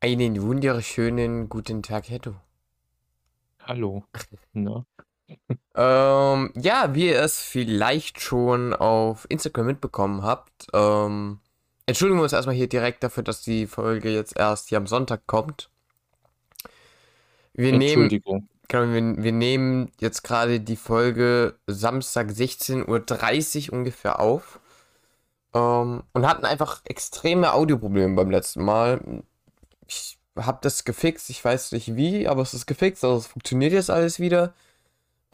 Einen wunderschönen guten Tag, Hetto. Hallo. Na? Ähm, ja, wie ihr es vielleicht schon auf Instagram mitbekommen habt, ähm, entschuldigen wir uns erstmal hier direkt dafür, dass die Folge jetzt erst hier am Sonntag kommt. Wir nehmen, Entschuldigung. genau, wir, wir nehmen jetzt gerade die Folge Samstag 16.30 Uhr ungefähr auf. Ähm, und hatten einfach extreme Audioprobleme beim letzten Mal. Ich habe das gefixt, ich weiß nicht wie, aber es ist gefixt, also es funktioniert jetzt alles wieder.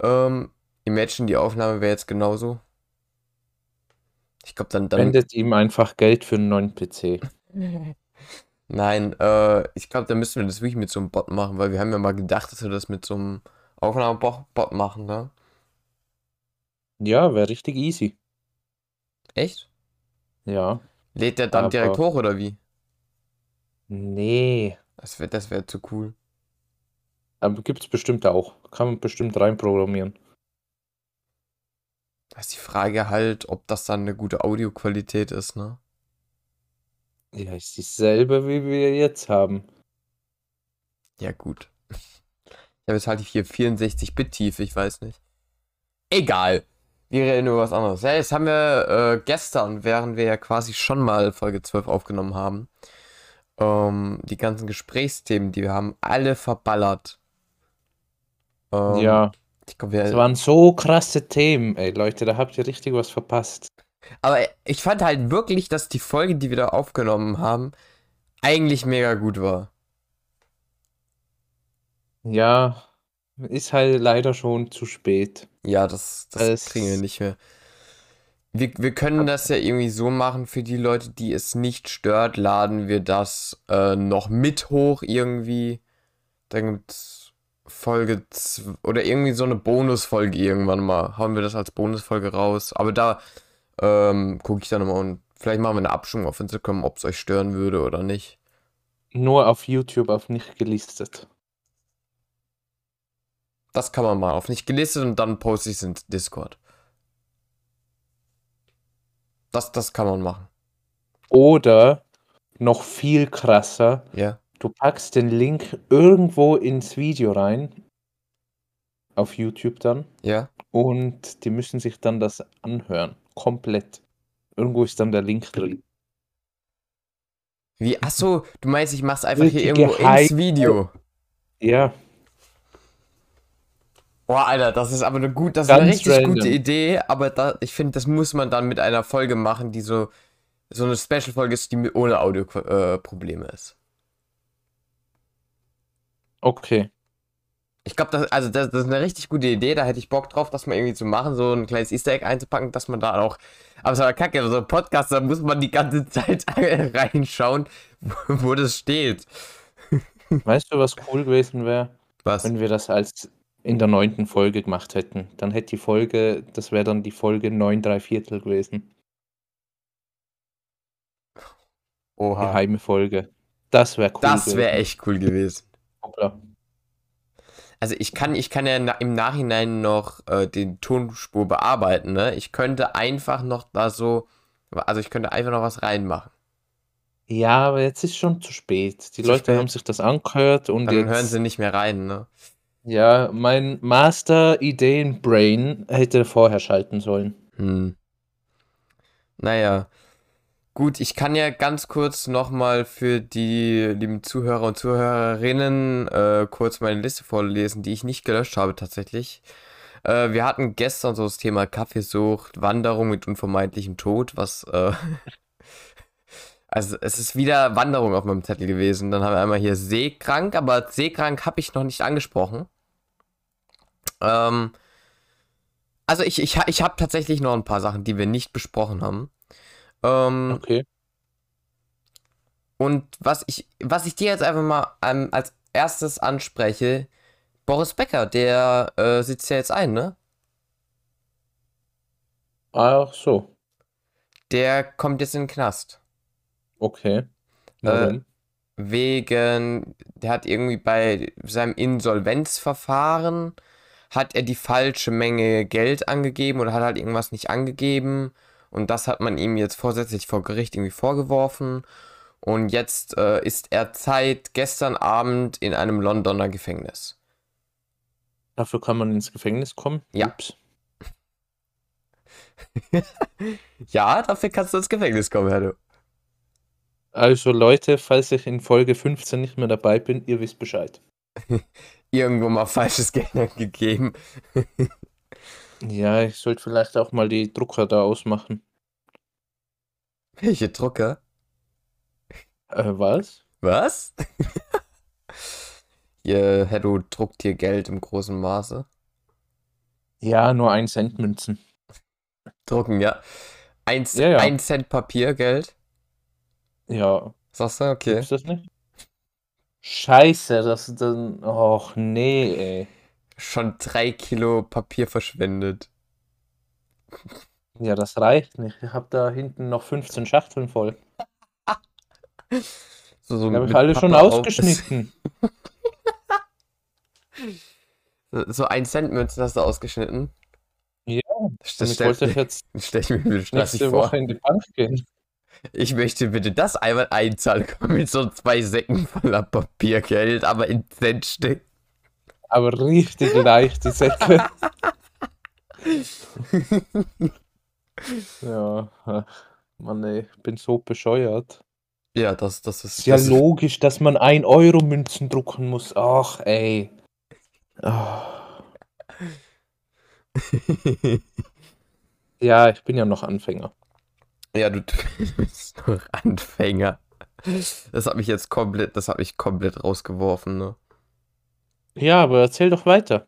Ähm, Imagine, die Aufnahme wäre jetzt genauso. Ich glaube, dann, dann. Spendet ihm einfach Geld für einen neuen PC. Nein, äh, ich glaube, da müssen wir das wirklich mit so einem Bot machen, weil wir haben ja mal gedacht, dass wir das mit so einem Aufnahmebot machen, ne? Ja, wäre richtig easy. Echt? Ja. Lädt der dann Aber- direkt hoch oder wie? Nee. Das wäre das wär zu cool. Aber gibt's bestimmt auch. Kann man bestimmt reinprogrammieren. Da ist die Frage halt, ob das dann eine gute Audioqualität ist, ne? Ja, ist dieselbe, wie wir jetzt haben. Ja, gut. Ich habe jetzt halt hier 64-Bit-Tiefe, ich weiß nicht. Egal. Wir reden über was anderes. Ja, jetzt haben wir äh, gestern, während wir ja quasi schon mal Folge 12 aufgenommen haben, ähm, die ganzen Gesprächsthemen, die wir haben, alle verballert. Ähm, Ja. Es waren so krasse Themen, ey, Leute, da habt ihr richtig was verpasst. Aber ich fand halt wirklich, dass die Folge, die wir da aufgenommen haben, eigentlich mega gut war. Ja, ist halt leider schon zu spät. Ja, das, das Es- kriegen wir nicht mehr. Wir, wir können das ja irgendwie so machen, für die Leute, die es nicht stört, laden wir das äh, noch mit hoch irgendwie. Dann gibt's Folge zw- oder irgendwie so eine Bonusfolge irgendwann mal. Hauen wir das als Bonusfolge raus. Aber da ähm, gucke ich dann nochmal und vielleicht machen wir eine Abstimmung auf Instagram, ob es euch stören würde oder nicht. Nur auf YouTube auf nicht gelistet. Das kann man mal auf nicht gelistet und dann poste ich es ins Discord. Das, das kann man machen. Oder noch viel krasser, Ja. du packst den Link irgendwo ins Video rein, auf YouTube dann, Ja. und die müssen sich dann das anhören, komplett. Irgendwo ist dann der Link drin. Wie? Achso, du meinst, ich mach's einfach hier irgendwo ins Hype. Video. Ja, Boah, Alter, das ist aber eine gut, das ist eine richtig random. gute Idee, aber da, ich finde, das muss man dann mit einer Folge machen, die so, so eine Special-Folge ist, die mit, ohne Audio-Probleme ist. okay. Ich glaube, das, also das, das ist eine richtig gute Idee, da hätte ich Bock drauf, das mal irgendwie zu machen, so ein kleines Easter Egg einzupacken, dass man da auch. Aber es ist aber kacke, so ein Podcast, da muss man die ganze Zeit reinschauen, wo, wo das steht. Weißt du, was cool gewesen wäre, Was? wenn wir das als in der neunten Folge gemacht hätten? Dann hätte die Folge, das wäre dann die Folge 9 3 Viertel gewesen. Oha. Geheime Folge. Das wäre cool Das wäre echt cool gewesen. Hoppla. Also ich kann, ich kann ja im Nachhinein noch äh, den Tonspur bearbeiten, ne? Ich könnte einfach noch da so, also ich könnte einfach noch was reinmachen. Ja, aber jetzt ist schon zu spät. Die Zu Leute spät. haben sich das angehört und Dann jetzt, hören sie nicht mehr rein, ne? Ja, mein Master-Ideen-Brain hätte vorher schalten sollen. Hm. Naja. Gut, ich kann ja ganz kurz nochmal für die lieben Zuhörer und Zuhörerinnen äh, kurz meine Liste vorlesen, die ich nicht gelöscht habe tatsächlich. Äh, wir hatten gestern so das Thema Kaffeesucht, Wanderung mit unvermeidlichem Tod, was äh, also es ist wieder Wanderung auf meinem Zettel gewesen. Dann haben wir einmal hier Seekrank, aber Seekrank habe ich noch nicht angesprochen. Ähm, also ich, ich, ich habe tatsächlich noch ein paar Sachen, die wir nicht besprochen haben. Ähm, Okay. und was ich, was ich dir jetzt einfach mal ähm, als erstes anspreche, Boris Becker, der äh, sitzt ja jetzt ein, ne? Ach so. Der kommt jetzt in den Knast. Okay. Warum? Wegen, der hat irgendwie bei seinem Insolvenzverfahren, hat er die falsche Menge Geld angegeben oder hat halt irgendwas nicht angegeben. Und das hat man ihm jetzt vorsätzlich vor Gericht irgendwie vorgeworfen. Und jetzt äh, ist er seit gestern Abend in einem Londoner Gefängnis. Dafür kann man ins Gefängnis kommen? Ja. Ups. ja, dafür kannst du ins Gefängnis kommen, Herr du. Also Leute, falls ich in Folge 15 nicht mehr dabei bin, ihr wisst Bescheid. Irgendwo mal falsches Geld gegeben. Ja, ich sollte vielleicht auch mal die Drucker da ausmachen. Welche Drucker? Äh, was? Was? Ihr, Herr, du druckt hier Geld im großen Maße. Ja, nur 1 Cent Münzen. Drucken, ja. Ein, Ja, ja. ein Cent Papiergeld. Ja, Sagst du? Okay. gibt's das nicht? Scheiße, das ist dann. Och nee, ey. Schon drei Kilo Papier verschwendet. Ja, das reicht nicht. Ich habe da hinten noch 15 Schachteln voll. So, so Die habe ich alle schon Pappe auf- ausgeschnitten. So ein Cent Münzen hast du ausgeschnitten. Ja, Das Und ich stell, wollte jetzt stell ich mir stressig nächste vor. Woche in die Bank gehen. Ich möchte bitte das einmal einzahlen mit so zwei Säcken voller Papiergeld, aber in Centstück. Aber richtig leicht, die Säcke. ja, ach, Mann, ey, ich bin so bescheuert. Ja, das, das ist. Ja das logisch, dass man 1-Euro-Münzen drucken muss. Ach, ey. Ah. Ja, ich bin ja noch Anfänger. Ja, du bist noch Anfänger. Das hat mich jetzt komplett, das hat mich komplett rausgeworfen, ne? Ja, aber erzähl doch weiter.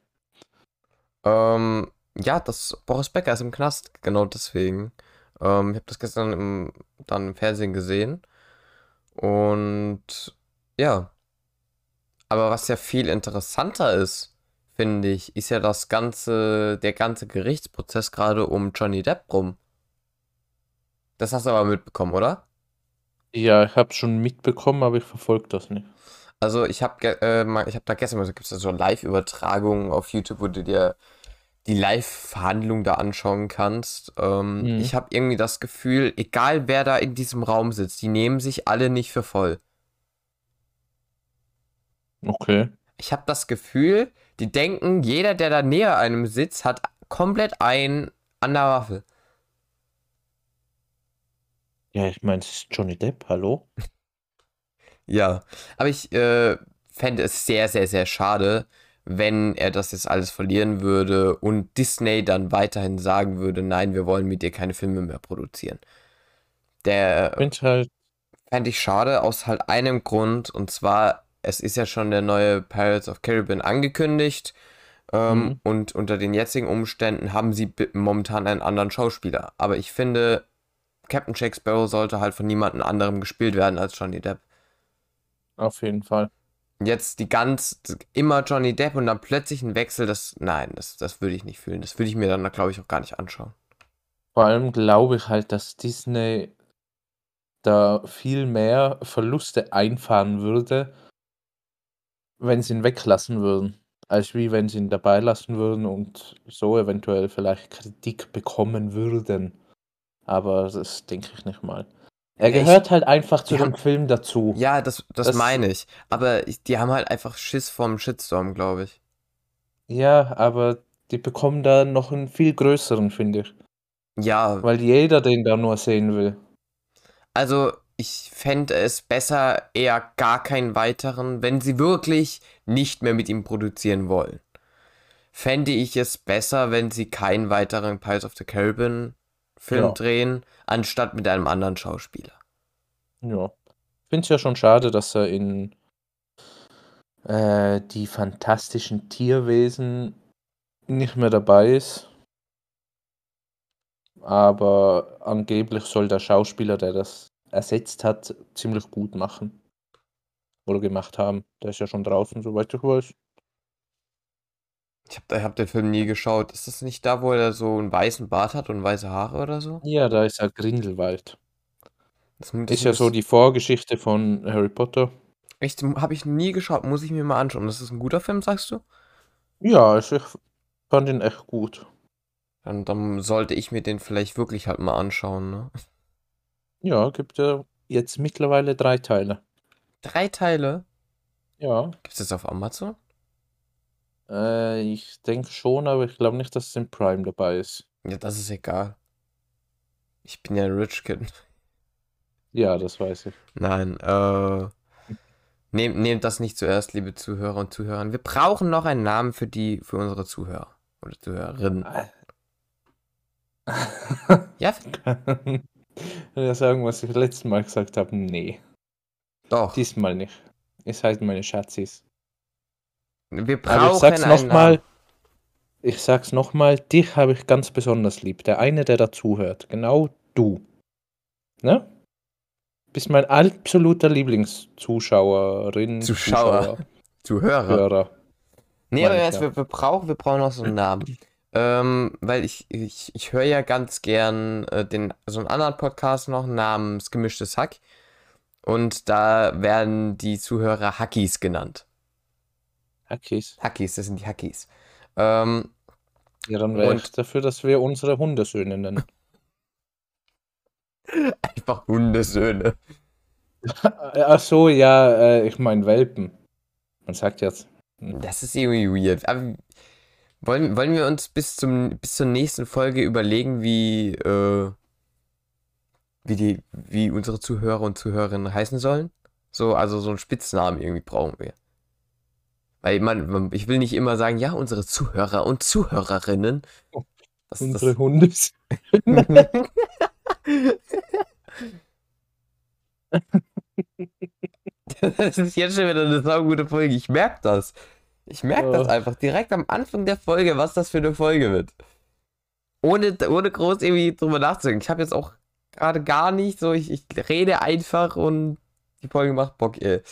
Ähm, ja, das Boris Becker ist im Knast, genau deswegen. Ähm, ich habe das gestern im, dann im Fernsehen gesehen. Und ja. Aber was ja viel interessanter ist, finde ich, ist ja das ganze, der ganze Gerichtsprozess gerade um Johnny Depp rum. Das hast du aber mitbekommen, oder? Ja, ich habe schon mitbekommen, aber ich verfolge das nicht. Also ich habe äh, ich habe da gestern mal so, gibt es so Live-Übertragungen auf YouTube, wo du dir die Live-Verhandlung da anschauen kannst. Ähm, Mhm. Ich habe irgendwie das Gefühl, egal wer da in diesem Raum sitzt, die nehmen sich alle nicht für voll. Okay. Ich habe das Gefühl, die denken, jeder, der da näher einem sitzt, hat komplett ein an der Waffe. Ja, ich meine, es ist Johnny Depp, hallo? Ja, aber ich äh, fände es sehr, sehr, sehr schade, wenn er das jetzt alles verlieren würde und Disney dann weiterhin sagen würde, nein, wir wollen mit dir keine Filme mehr produzieren. Der halt, fände ich schade aus halt einem Grund, und zwar, es ist ja schon der neue Pirates of Caribbean angekündigt. Ähm, Mhm. Und unter den jetzigen Umständen haben sie momentan einen anderen Schauspieler. Aber ich finde, Captain Jack Sparrow sollte halt von niemandem anderem gespielt werden als Johnny Depp. auf jeden Fall. Jetzt die ganz, immer Johnny Depp und dann plötzlich ein Wechsel, das, nein, das, das würde ich nicht fühlen. Das würde ich mir dann, glaube ich, auch gar nicht anschauen. Vor allem glaube ich halt, dass Disney da viel mehr Verluste einfahren würde, wenn sie ihn weglassen würden, als wie wenn sie ihn dabei lassen würden und so eventuell vielleicht Kritik bekommen würden. Aber das denke ich nicht mal. Er Ja, ich- gehört halt einfach zu dem haben- Film dazu. Ja, das, das, Das- meine ich. Aber ich, die haben halt einfach Schiss vorm Shitstorm, glaube ich. Ja, aber die bekommen da noch einen viel größeren, finde ich. Ja, Weil jeder den da nur sehen will. also ich fände es besser, eher gar keinen weiteren, wenn sie wirklich nicht mehr mit ihm produzieren wollen. Fände ich es besser, wenn sie keinen weiteren Pirates of the Caribbean Film Ja. drehen, anstatt mit einem anderen Schauspieler. Ja. Ich finde es ja schon schade, dass er in äh, die fantastischen Tierwesen nicht mehr dabei ist. Aber angeblich soll der Schauspieler, der das ersetzt hat, ziemlich gut machen. Oder gemacht haben. Der ist ja schon draußen, soweit ich weiß. Ich habe hab den Film nie geschaut. Ist das nicht da, wo er so einen weißen Bart hat und weiße Haare oder so? Ja, da ist ja Grindelwald. Das, das Ist ja so die Vorgeschichte von Harry Potter. Echt, habe ich nie geschaut, muss ich mir mal anschauen. Das ist ein guter Film, sagst du? Ja, also ich fand ihn echt gut. Dann, dann sollte ich mir den vielleicht wirklich halt mal anschauen, ne? Ja, gibt ja jetzt mittlerweile drei Teile. Drei Teile? Ja. Gibt es das auf Amazon? Äh, ich denke schon, aber ich glaube nicht, dass es im Prime dabei ist. Ja, das ist egal. Ich bin ja ein Rich Kid. Ja, das weiß ich. Nein, äh. Nehmt, nehmt das nicht zuerst, liebe Zuhörer und Zuhörer. Wir brauchen noch einen Namen für die, für unsere Zuhörer oder Zuhörerinnen. Ja, ja, sagen, was ich letztes Mal gesagt habe. Nee, doch. diesmal nicht. Es heißt meine Schatzis. Wir Aber ich brauchen sag's nochmal. Ich sag's nochmal, dich habe ich ganz besonders lieb. Der eine, der dazuhört. Genau du. Ne? Bist mein absoluter Lieblingszuschauerin. Zuschauer. Zuhörer. Hörer. Nee, aber jetzt, wir, wir, brauchen, wir brauchen noch so einen Namen. ähm, weil ich, ich, ich höre ja ganz gern äh, den, so einen anderen Podcast noch namens Gemischtes Hack. Und da werden die Zuhörer Hackies genannt. Hackies. Hackies, das sind die Hackies. Ähm, Ja, dann wäre Und- ich dafür, dass wir unsere Hundesöhne nennen. einfach Hundesöhne. Ach so, ja, äh, ich meine Welpen. Man sagt jetzt. Das ist irgendwie weird. Aber wollen, wollen wir uns bis, zum, bis zur nächsten Folge überlegen, wie, äh, wie, die, wie unsere Zuhörer und Zuhörerinnen heißen sollen? So, also so einen Spitznamen irgendwie brauchen wir. Weil man, man ich will nicht immer sagen, ja, unsere Zuhörer und Zuhörerinnen. Das, Unsere das, Hundes. das ist jetzt schon wieder eine saugute Folge. Ich merke das. Ich merke das Oh. einfach direkt am Anfang der Folge, was das für eine Folge wird. Ohne, ohne groß irgendwie drüber nachzudenken. Ich habe jetzt auch gerade gar nicht so, ich, ich rede einfach und die Folge macht Bock, ey.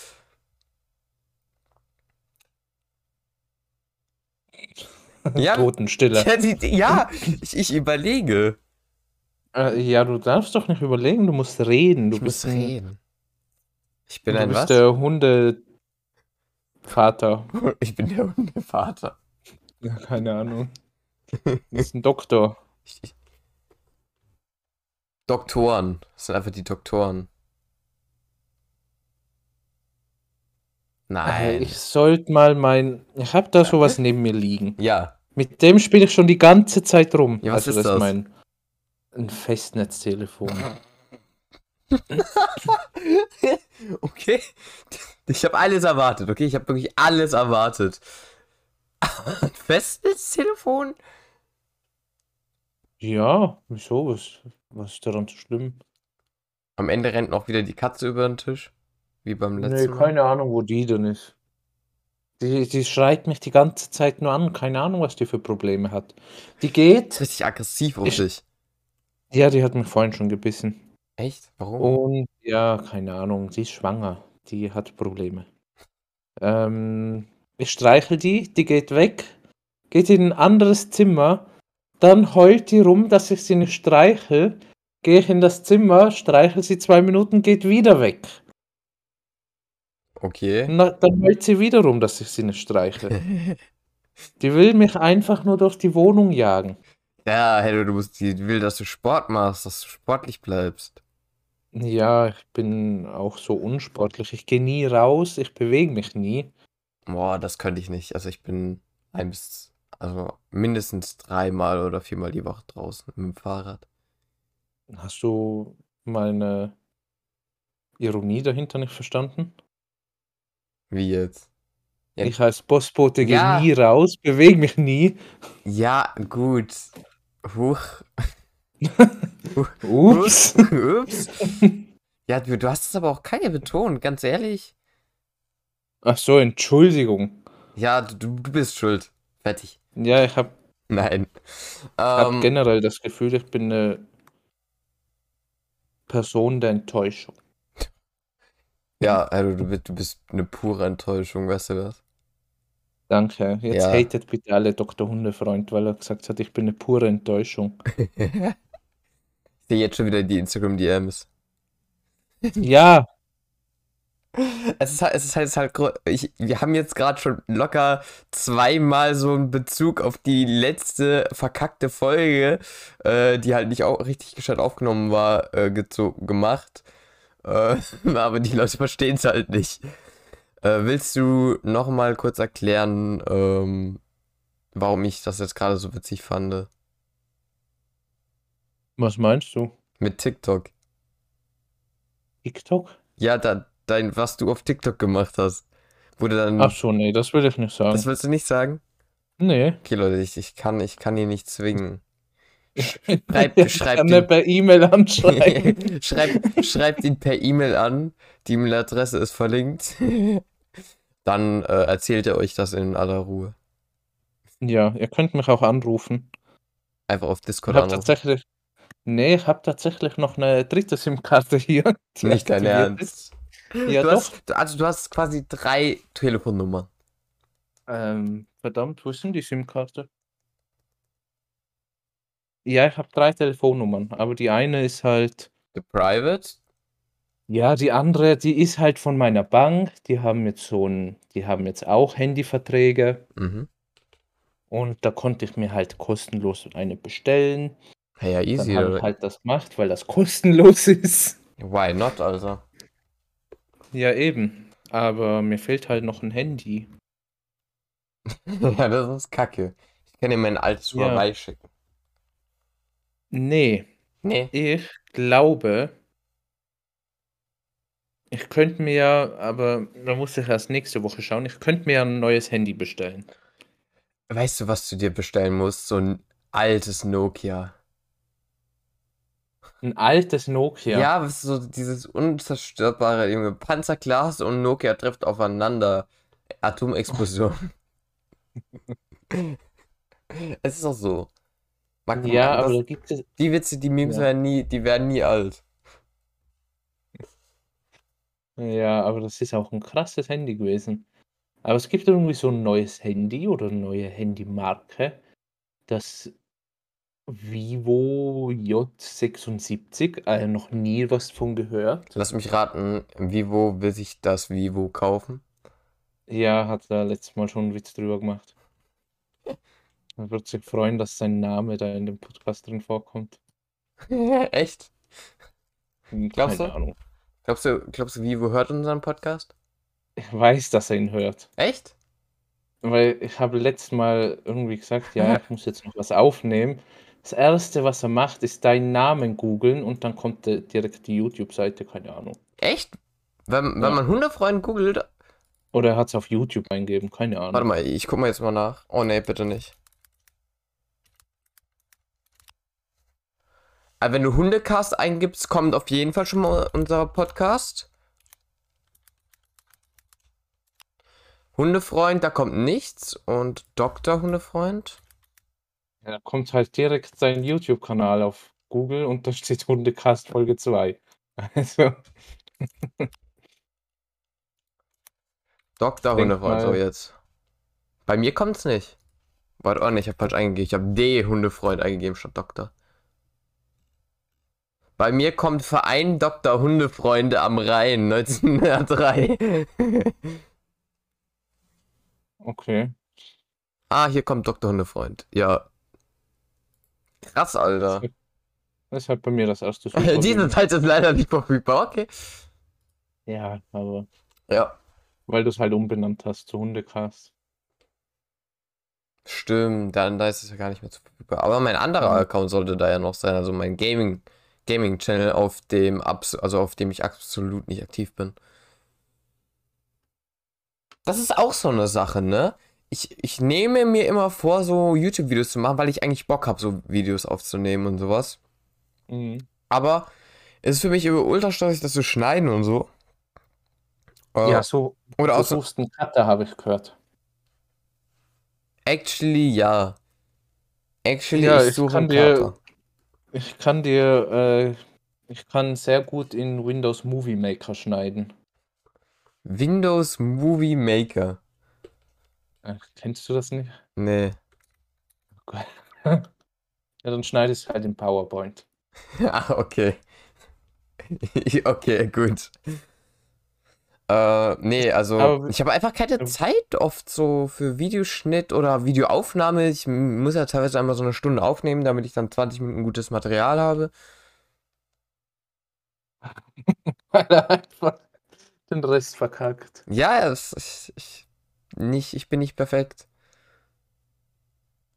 Ja. Totenstille. Ja, die, ja ich, ich überlege. Äh, ja, du darfst doch nicht überlegen, du musst reden. Du Ich bist muss reden. Ich bin du ein bist was? der Hundevater. Ich bin der Hundevater. Ja, keine Ahnung. Du bist ein Doktor. Ich, ich, Doktoren. Das sind einfach die Doktoren. Nein. Ich sollte mal mein. Ich habe da sowas neben mir liegen. ja. Mit dem spiele ich schon die ganze Zeit rum. Ja, was also ist das das? mein ein Festnetztelefon. okay. Ich habe alles erwartet, okay? Ich habe wirklich alles erwartet. Ein Festnetztelefon? ja, wieso? Was, was ist daran so schlimm? Am Ende rennt noch wieder die Katze über den Tisch. Wie beim Nee, letzten Mal. keine Ahnung, wo die denn ist. Die, die schreit mich die ganze Zeit nur an. Keine Ahnung, was die für Probleme hat. Die Ist geht. richtig aggressiv auf Ich- dich. Ja, die hat mich vorhin schon gebissen. Echt? Warum? Und ja, keine Ahnung, sie ist schwanger. Die hat Probleme. Ähm, ich streichel die, die geht weg, geht in ein anderes Zimmer, dann heult die rum, dass ich sie nicht streichel, gehe ich in das Zimmer, streichel sie zwei Minuten, geht wieder weg. Okay. Na, dann heult sie wieder rum, dass ich sie nicht streichel. Die will mich einfach nur durch die Wohnung jagen. ja, hey, du musst, die will, dass du Sport machst, dass du sportlich bleibst. Ja, ich bin auch so unsportlich. Ich gehe nie raus, ich bewege mich nie. Boah, das könnte ich nicht. Also ich bin ein bis, also mindestens dreimal oder viermal die Woche draußen mit dem Fahrrad. Hast du meine Ironie dahinter nicht verstanden? Wie jetzt? Ja. Ich als Postbote gehe Ja. nie raus, bewege mich nie. Ja, gut. Huch. Ups. Ups. Ja, du, du hast es aber auch keine betont, ganz ehrlich. Ach so, Entschuldigung. Ja, du, du bist schuld. Fertig. Ja, ich habe Nein. hab Ähm, generell das Gefühl, ich bin eine Person der Enttäuschung. Ja, also du, bist- du bist eine pure Enttäuschung, weißt du das? Danke. Jetzt Ja. hatet bitte alle Dr. Hundefreund, weil er gesagt hat, ich bin eine pure Enttäuschung. ich sehe jetzt schon wieder die Instagram-DMs. Ja, Es ist halt, es ist halt, es ist halt ich, wir haben jetzt gerade schon locker zweimal so einen Bezug auf die letzte verkackte Folge, äh, die halt nicht auch richtig gescheit aufgenommen war, äh, gemacht. Äh, aber die Leute verstehen es halt nicht. Äh, willst du noch mal kurz erklären, ähm, warum ich das jetzt gerade so witzig fand? Was meinst du? Mit TikTok. TikTok? Ja, da, dein, was du auf TikTok gemacht hast. Wurde dann. Ach so, nee, das will ich nicht sagen. Das willst du nicht sagen? Nee. Okay, Leute, ich, ich kann, ich kann ihn nicht zwingen. Schreibt, Ich schreibt ihn, per E-Mail anschreiben. schreibt, schreibt ihn per E-Mail an. Die E-Mail-Adresse ist verlinkt. Dann äh, erzählt er euch das in aller Ruhe. ja, ihr könnt mich auch anrufen. Einfach auf Ich Discord habe anrufen. tatsächlich. Nee, ich habe tatsächlich noch eine dritte SIM-Karte hier. Nicht dein. Ernst. Ja, du doch. hast, also du hast quasi drei Telefonnummern. Ähm, verdammt, wo ist denn die SIM-Karte? Ja, ich habe drei Telefonnummern, aber die eine ist halt. The Private. Ja, die andere, die ist halt von meiner Bank. Die haben jetzt so ein, die haben jetzt auch Handyverträge Mhm. und da konnte ich mir halt kostenlos eine bestellen. Hey, ja, Dann easy. habe ich oder? halt das gemacht, weil das kostenlos ist. Why not, also? Ja, eben. Aber mir fehlt halt noch ein Handy. ja, das ist kacke. Ich kann dir mein altes Ja. Huawei schicken. Nee, Nee. ich glaube, ich könnte mir, aber da muss ich erst nächste Woche schauen, ich könnte mir ein neues Handy bestellen. Weißt du, was du dir bestellen musst? So ein altes Nokia. Ein altes Nokia. Ja, was so dieses unzerstörbare junge Panzerglas und Nokia trifft aufeinander. Atomexplosion. es ist auch so. Man, Ja, man, aber das, da gibt es. die Witze, die Memes Ja. werden nie, die werden nie alt. Ja, aber das ist auch ein krasses Handy gewesen. Aber es gibt irgendwie so ein neues Handy oder eine neue Handymarke, das Vivo J76, äh, noch nie was von gehört. Lass mich raten, Vivo will sich das Vivo kaufen. Ja, hat er letztes Mal schon einen Witz drüber gemacht. Er wird sich freuen, dass sein Name da in dem Podcast drin vorkommt. Echt? Hm, Glaubst Keine du? Ahnung. Glaubst du, glaubst du, Vivo hört unseren Podcast? Ich weiß, dass er ihn hört. Echt? Weil ich habe letztes Mal irgendwie gesagt, ja, ich muss jetzt noch was aufnehmen. Das Erste, was er macht, ist deinen Namen googeln und dann kommt direkt die YouTube-Seite, keine Ahnung. Echt? Wenn, wenn Ja. man Hundefreund googelt. Oder er hat es auf YouTube eingeben, keine Ahnung. Warte mal, ich guck mal jetzt mal nach. Oh nee, bitte nicht. Aber wenn du Hundecast eingibst, kommt auf jeden Fall schon mal unser Podcast. Hundefreund, da kommt nichts. Und Dr. Hundefreund. Ja, da kommt halt direkt sein YouTube-Kanal auf Google und da steht Hundecast Folge 2. Also, Dr. Hundefreund, so jetzt. Bei mir kommt's nicht. Warte, oh ne, ich hab falsch eingegeben. Ich hab D Hundefreund eingegeben statt Doktor. Bei mir kommt Verein Dr. Hundefreunde am Rhein 1903. okay. ah, hier kommt Dr. Hundefreund. Ja. Krass, Alter. Das ist halt bei mir das erste Diese Suchergebnis. Zeit ist leider nicht verfügbar, okay. Ja, aber Ja. weil du es halt umbenannt hast zu Hundecast. Stimmt, dann da ist es ja gar nicht mehr zu verfügbar. Aber mein anderer Mhm. Account sollte da ja noch sein, also mein Gaming, Gaming Channel, auf dem abs also auf dem ich absolut nicht aktiv bin. Das ist auch so eine Sache, ne? Ich, ich nehme mir immer vor, so YouTube-Videos zu machen, weil ich eigentlich Bock habe, so Videos aufzunehmen und sowas. Mhm. Aber es ist für mich über ultra stressig, das zu schneiden und so. Äh, Ja, so oder du auch so, suchst einen Cutter, habe ich gehört. actually, ja. Actually, Ja, ich ich suche kann einen dir- Cutter. Ich kann dir, äh, ich kann sehr gut in Windows Movie Maker schneiden. Windows Movie Maker. Äh, kennst du das nicht? Nee. ja, dann schneidest du halt in PowerPoint. Ah, okay. Okay, gut. Äh, nee, also Aber- ich habe einfach keine. Zeit oft so für Videoschnitt oder Videoaufnahme. Ich muss ja teilweise einmal so eine Stunde aufnehmen, damit ich dann 20 Minuten gutes Material habe. Weil er einfach den Rest verkackt. Ja, es, ich, ich, nicht, ich bin nicht perfekt.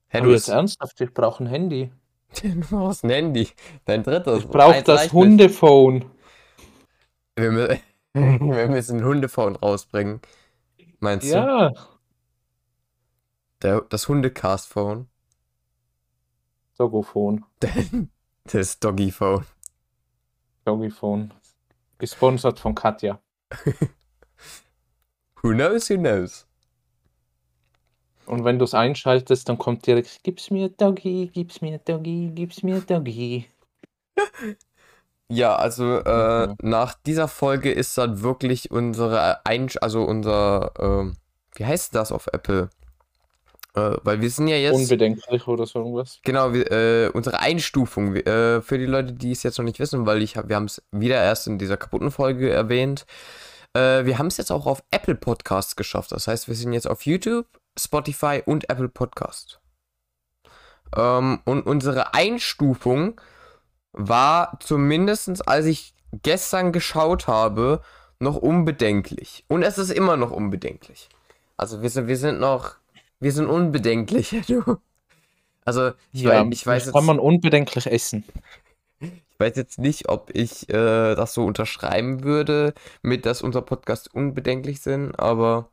Hey, du bist, ernsthaft, ich brauche ein Handy. du brauchst ein Handy. Dein drittes. Ich brauche das. Hundephone. Wir, mü- wir müssen ein Hundephone rausbringen. Meinst du? Ja. Der, das Hundecast-Phone. Dogophone. Das Doggy-Phone. Doggyphone. Gesponsert von Katja. Who knows, who knows. Und wenn du es einschaltest, dann kommt direkt, gib's mir Doggy, gib's mir Doggy, gib's mir Doggy. Ja, also äh, Okay. nach dieser Folge ist dann wirklich unsere Einsch also unser, ähm, wie heißt das auf Apple? Äh, weil wir sind ja jetzt, Unbedenklich oder so irgendwas. genau, wir, äh, unsere Einstufung, äh, für die Leute, die es jetzt noch nicht wissen, weil ich hab, wir haben es wieder erst in dieser kaputten Folge erwähnt, äh, wir haben es jetzt auch auf Apple Podcasts geschafft. Das heißt, wir sind jetzt auf YouTube, Spotify und Apple Podcast. Ähm, und unsere Einstufung war zumindest, als ich gestern geschaut habe, noch unbedenklich. Und es ist immer noch unbedenklich. Also wir sind, wir sind noch, wir sind unbedenklich. Du. Also ich, Ja, weiß, ich, weiß das jetzt, kann man unbedenklich essen. ich weiß jetzt nicht, ob ich äh, das so unterschreiben würde, mit dass unser Podcast unbedenklich sind, aber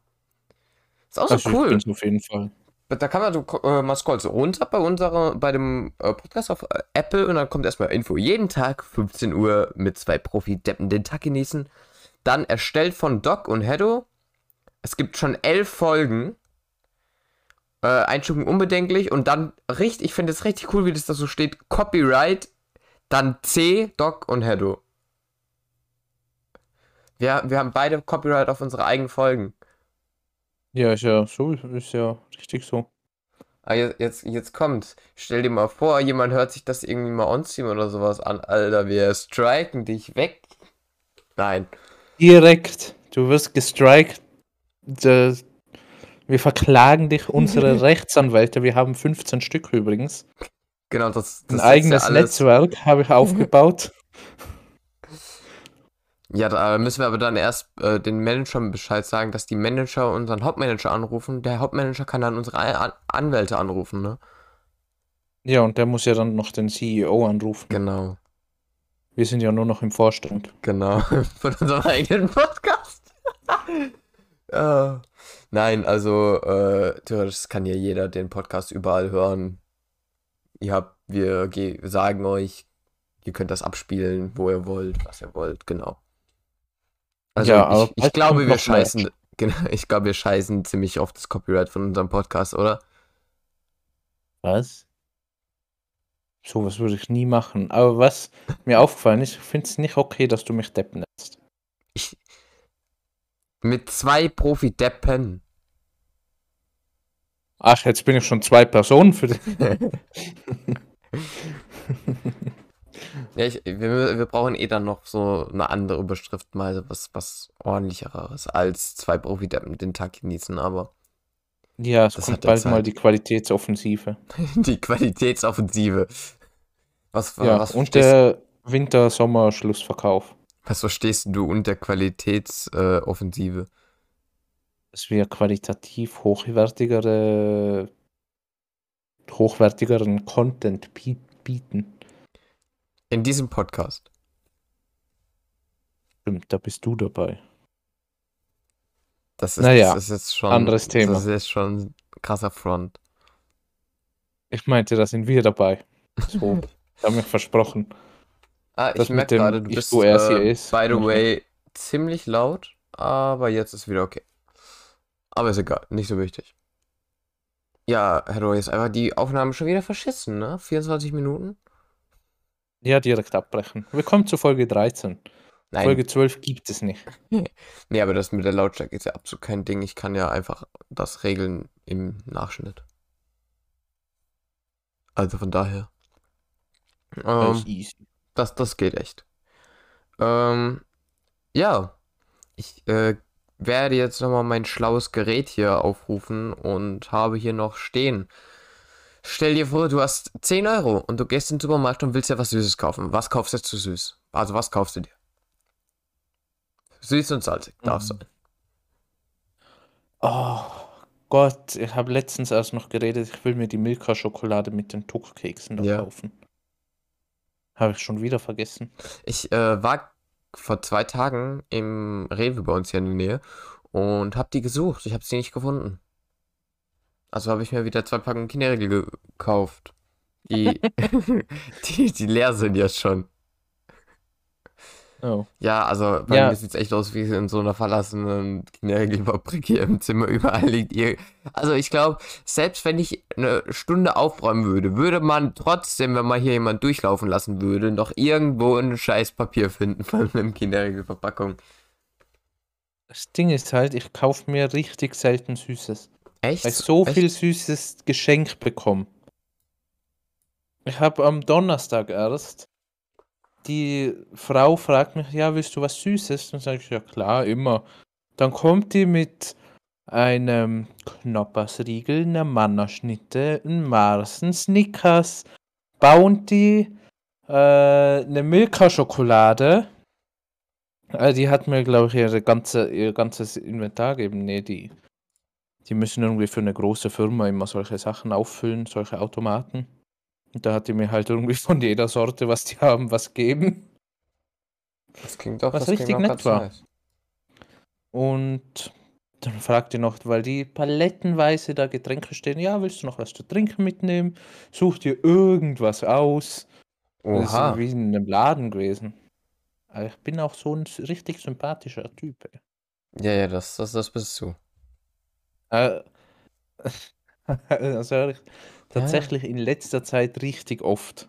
ist auch so Also ich cool. bin's auf jeden Fall. Da kann man so äh, mal scrollen so runter bei unserer, bei dem äh, Podcast auf äh, Apple und dann kommt erstmal Info. Jeden Tag 15 Uhr mit zwei Profi-Deppen den Tag genießen. Dann erstellt von Doc und Hedo. Es gibt schon elf Folgen. Äh, Einstufung unbedenklich und dann richtig, ich finde es richtig cool, wie das da so steht. Copyright, dann C, Doc und Hedo. Wir, wir haben beide Copyright auf unsere eigenen Folgen. Ja, ist ja so, ist ja richtig so. Ah, jetzt, jetzt, jetzt kommt. Stell dir mal vor, jemand hört sich das irgendwie mal on-stream oder sowas an. Alter, wir striken dich weg. Nein. Direkt, du wirst gestrikt. Wir verklagen dich, unsere Rechtsanwälte. Wir haben 15 Stück übrigens. Genau, das, das Ein ja eigenes alles. Netzwerk habe ich aufgebaut. Ja, da müssen wir aber dann erst äh, den Managern Bescheid sagen, dass die Manager unseren Hauptmanager anrufen. Der Hauptmanager kann dann unsere An Anwälte anrufen, ne? Ja, und der muss ja dann noch den CEO anrufen. Genau, Wir sind ja nur noch im Vorstand. genau. Von unserem eigenen Podcast. äh, nein, also, äh, theoretisch kann ja jeder den Podcast überall hören. Ihr habt, wir ge- sagen euch, ihr könnt das abspielen, wo ihr wollt, was ihr wollt, genau. Also Ja, ich, ich bald glaube, wir scheißen, genau, ich glaube, wir scheißen ziemlich auf das Copyright von unserem Podcast, oder? Was? Sowas würde ich nie machen. Aber was mir aufgefallen ist, ich finde es nicht okay, dass du mich deppen nennst. Ich, mit zwei Profi-Deppen. Ach, jetzt bin ich schon zwei Personen für dich. Ja, ich, wir, wir brauchen eh dann noch so eine andere Überschrift, mal was, was ordentlicheres als zwei Profi-Deppen den Tag genießen, aber Ja, es Das kommt bald mal Zeit. die Qualitätsoffensive. die Qualitätsoffensive. Was, Ja, was, und der Winter-Sommer-Schlussverkauf. was verstehst du unter Qualitätsoffensive? Offensive? Dass wir qualitativ hochwertigere, hochwertigeren Content bie- bieten. In diesem Podcast. Stimmt, da bist du dabei. Das ist, Naja, das ist jetzt schon, anderes Thema. Das ist jetzt schon ein krasser Front. Ich meinte, da sind wir dabei. So, da haben wir versprochen. Ah, ich Das mit merke dem gerade, du bist, er, äh, es. by the Okay. way, ziemlich laut, aber jetzt ist wieder okay. Aber ist egal, nicht so wichtig. Ja, Herr Roy, ist einfach die Aufnahme schon wieder verschissen, ne? 24 Minuten? Ja, direkt abbrechen. Willkommen zu Folge 13. Nein, Folge 12 gibt es nicht. nee, aber das mit der Lautstärke ist ja absolut kein Ding. Ich kann ja einfach das regeln im Nachschnitt. Also von daher. Das Ähm, easy. Das, das geht echt. Ähm, ja, ich äh, werde jetzt nochmal mein schlaues Gerät hier aufrufen und habe hier noch stehen. Stell dir vor, du hast 10 Euro und du gehst in den Supermarkt und willst dir was Süßes kaufen. Was kaufst du zu süß? Also was kaufst du dir? Süß und salzig darf Mhm. sein. Oh Gott, ich habe letztens erst noch geredet, ich will mir die Milka-Schokolade mit den Tuckkeksen da Ja. kaufen. Habe ich schon wieder vergessen. Ich äh, war vor zwei Tagen im Rewe bei uns hier in der Nähe und habe die gesucht. Ich habe sie nicht gefunden. Also habe ich mir wieder zwei Packungen Kinderriegel gekauft. Die, die, die leer sind jetzt schon. Oh. Ja, also bei Ja. mir sieht es echt aus wie in so einer verlassenen Kinderriegelfabrik hier im Zimmer. Überall liegt ihr. Also ich glaube, selbst wenn ich eine Stunde aufräumen würde, würde man trotzdem, wenn man hier jemand durchlaufen lassen würde, noch irgendwo ein scheiß Papier finden von einer Kinderriegelverpackung. Das Ding ist halt, ich kaufe mir richtig selten Süßes. Echt? Weil ich so Echt? viel Süßes geschenkt bekomme. Ich habe am Donnerstag erst. Die Frau fragt mich, ja, willst du was Süßes? Dann sage ich, ja klar, immer. Dann kommt die mit einem Knoppersriegel, einer Mannerschnitte, einem Mars, einem Snickers, Bounty, äh, eine Milka-Schokolade. Äh, die hat mir, glaube ich, ihre ganze, ihr ganzes Inventar gegeben. Nee, die, die müssen irgendwie für eine große Firma immer solche Sachen auffüllen, solche Automaten. Und da hat die mir halt irgendwie von jeder Sorte, was die haben, was geben. Das klingt doch, Was richtig nett war. nice. Und dann fragt die noch, weil die palettenweise da Getränke stehen, ja, willst du noch was zu trinken mitnehmen? Such dir irgendwas aus. Das ist Oha. wie in einem Laden gewesen. Aber ich bin auch so ein richtig sympathischer Typ. ey. Ja, ja, das, das, das bist du. Äh, also ehrlich, tatsächlich in letzter Zeit richtig oft.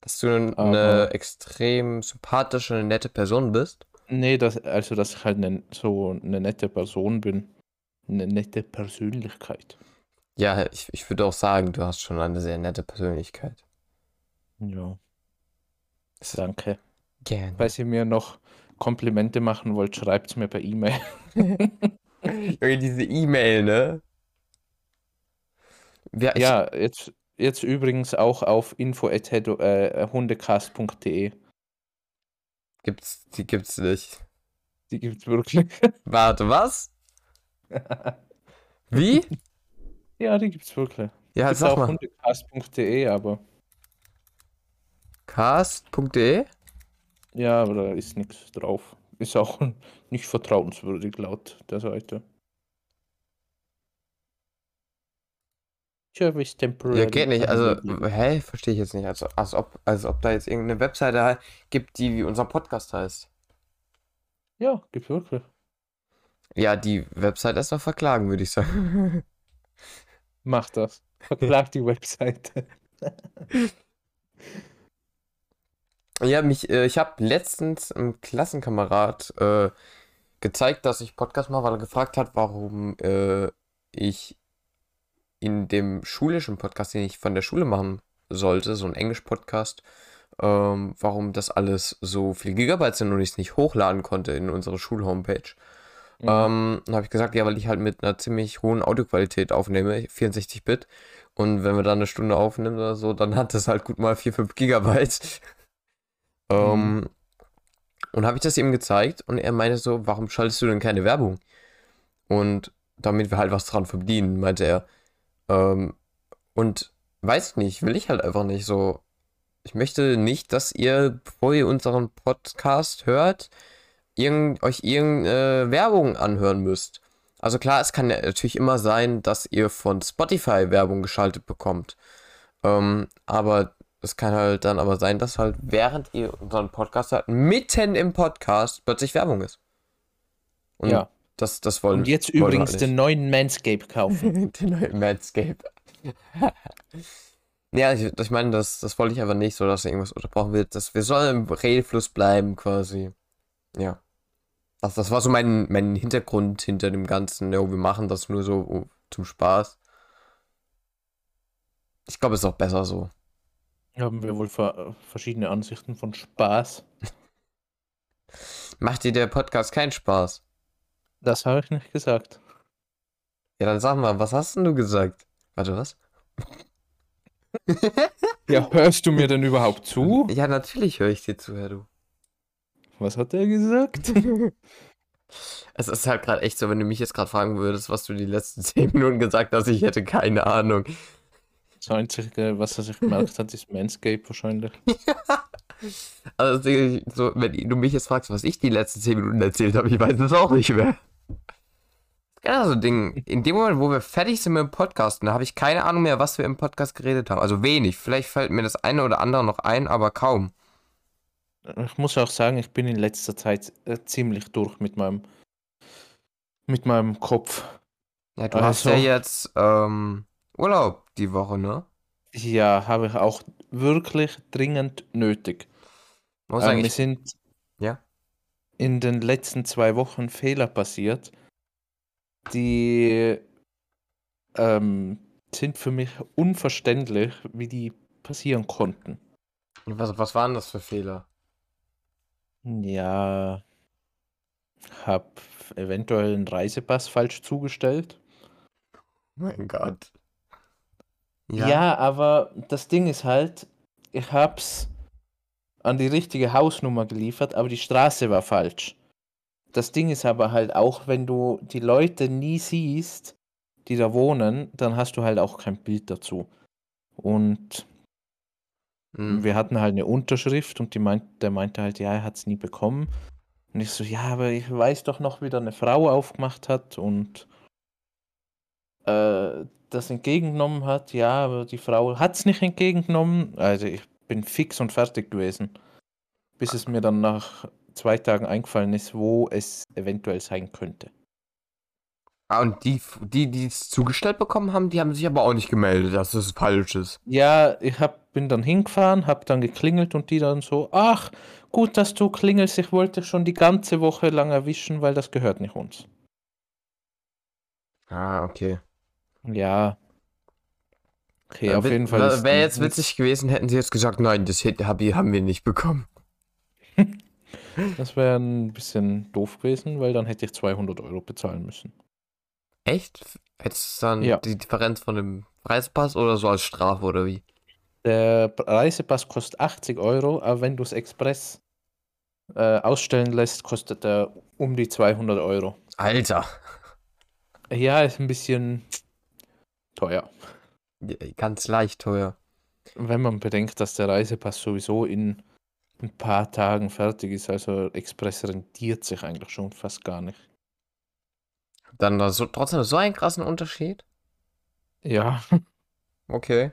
Dass du eine, Aber- extrem sympathische, nette Person bist. Nee, das, also dass ich halt ne, so eine nette Person bin. Eine nette Persönlichkeit. Ja, ich, ich würde auch sagen, du hast schon eine sehr nette Persönlichkeit. Ja, danke. Gerne. Falls ihr mir noch Komplimente machen wollt, schreibt es mir per E-Mail. Junge, diese E-Mail, ne? Ja, ich, Ja, jetzt, jetzt übrigens auch auf info.hundecast.de. gibt's, die gibt's nicht. Die gibt's wirklich. Warte, was? Wie? ja, die gibt's wirklich. Ja, Gibt's sag auch mal. hundecast.de, aber Cast.de? ja, aber da ist nichts drauf. Ist auch nicht vertrauenswürdig laut der Seite. Service temporary. Ja, geht nicht. Also, hä? Verstehe ich jetzt nicht. Also, als ob, als ob da jetzt irgendeine Webseite gibt, die wie unser Podcast heißt. Ja, gibt's wirklich. Ja, die Webseite erstmal verklagen, würde ich sagen. Mach das. Verklag die Webseite. Ja, mich, äh, ich habe letztens einem Klassenkamerad äh, gezeigt, dass ich Podcast mache, weil er gefragt hat, warum äh, ich in dem schulischen Podcast, den ich von der Schule machen sollte, so ein Englisch-Podcast, ähm, warum das alles so viel Gigabyte sind und ich es nicht hochladen konnte in unsere Schul-Homepage. Mhm. Ähm, dann habe ich gesagt, ja, weil ich halt mit einer ziemlich hohen Audioqualität aufnehme, 64-Bit. Und wenn wir dann eine Stunde aufnehmen oder so, dann hat das halt gut mal 4, 5 Gigabyte. Ähm, und habe ich das ihm gezeigt und er meinte so, warum schaltest du denn keine Werbung? Und damit wir halt was dran verdienen, meinte er. Ähm, und weiß nicht, will ich halt einfach nicht so. Ich möchte nicht, dass ihr, bevor ihr unseren Podcast hört, irgend, euch irgendeine Werbung anhören müsst. Also klar, es kann ja natürlich immer sein, dass ihr von Spotify Werbung geschaltet bekommt. Ähm, aber es kann halt dann aber sein, dass halt während ihr unseren Podcast hört, mitten im Podcast plötzlich Werbung ist. Und Ja. das, das wollen Und jetzt wollen übrigens den neuen Manscape kaufen. Den neuen Manscape. ja, ich, ich meine, das, das wollte ich einfach nicht, so dass irgendwas unterbrochen wird. Dass wir sollen im Redefluss bleiben, quasi. Ja. Das, das war so mein, mein Hintergrund hinter dem Ganzen. Ja, wir machen das nur so oh, zum Spaß. Ich glaube, es ist auch besser so. Haben wir wohl ver verschiedene Ansichten von Spaß. Macht dir der Podcast keinen Spaß? Das habe ich nicht gesagt. Ja, dann sag mal, was hast denn du gesagt? Warte, was? Ja, hörst du mir denn überhaupt zu? Ja, natürlich höre ich dir zu, Herr Du. Was hat er gesagt? Es ist halt gerade echt so, wenn du mich jetzt gerade fragen würdest, was du die letzten zehn Minuten gesagt hast, ich hätte keine Ahnung. Das Einzige, was er sich gemerkt hat, ist Manscape wahrscheinlich. Also, so, wenn du mich jetzt fragst, was ich die letzten zehn Minuten erzählt habe, ich weiß es auch nicht mehr. Genau so ein Ding. In dem Moment, wo wir fertig sind mit dem Podcast, da habe ich keine Ahnung mehr, was wir im Podcast geredet haben. Also wenig. Vielleicht fällt mir das eine oder andere noch ein, aber kaum. Ich muss auch sagen, ich bin in letzter Zeit äh, ziemlich durch mit meinem mit meinem Kopf. Ja, du hast Also- ja jetzt ähm, Urlaub die Woche, ne? Ja, habe ich auch wirklich dringend nötig. Muss Ähm, mir sind Ja. in den letzten zwei Wochen Fehler passiert, die ähm, sind für mich unverständlich, wie die passieren konnten. was, was waren das für Fehler? Ja, hab eventuell einen Reisepass falsch zugestellt. Mein Gott. Ja. aber das Ding ist halt, ich hab's an die richtige Hausnummer geliefert, aber die Straße war falsch. Das Ding ist aber halt auch, wenn du die Leute nie siehst, die da wohnen, dann hast du halt auch kein Bild dazu. Und Hm. wir hatten halt eine Unterschrift und die meint, der meinte halt, ja, er hat's nie bekommen. Und ich so, ja, aber ich weiß doch noch, wie da eine Frau aufgemacht hat und äh, das entgegengenommen hat. Ja, aber die Frau hat's nicht entgegengenommen. Also ich bin fix und fertig gewesen. Bis es mir dann nach zwei Tagen eingefallen ist, wo es eventuell sein könnte. Ah, und die, die, die es zugestellt bekommen haben, die haben sich aber auch nicht gemeldet, dass es falsch ist. Ja, ich hab, bin dann hingefahren, hab dann geklingelt und die dann so, ach, gut, dass du klingelst, ich wollte schon die ganze Woche lang erwischen, weil das gehört nicht uns. Ah, okay. Ja. Okay, Äh, auf jeden Fall. Wäre jetzt witzig gewesen, hätten sie jetzt gesagt, nein, das hab, haben wir nicht bekommen. Das wäre ein bisschen doof gewesen, weil dann hätte ich 200 Euro bezahlen müssen. Echt? Hättest du dann Ja. die Differenz von dem Reisepass oder so als Strafe oder wie? Der Reisepass kostet 80 Euro, aber wenn du es express äh, ausstellen lässt, kostet er um die 200 Euro. Alter. Ja, ist ein bisschen teuer. Ja, Ganz leicht teuer. Wenn man bedenkt, dass der Reisepass sowieso in ein paar Tagen fertig ist, also Express rentiert sich eigentlich schon fast gar nicht. Dann da so, trotzdem so einen krassen Unterschied? Ja, Okay.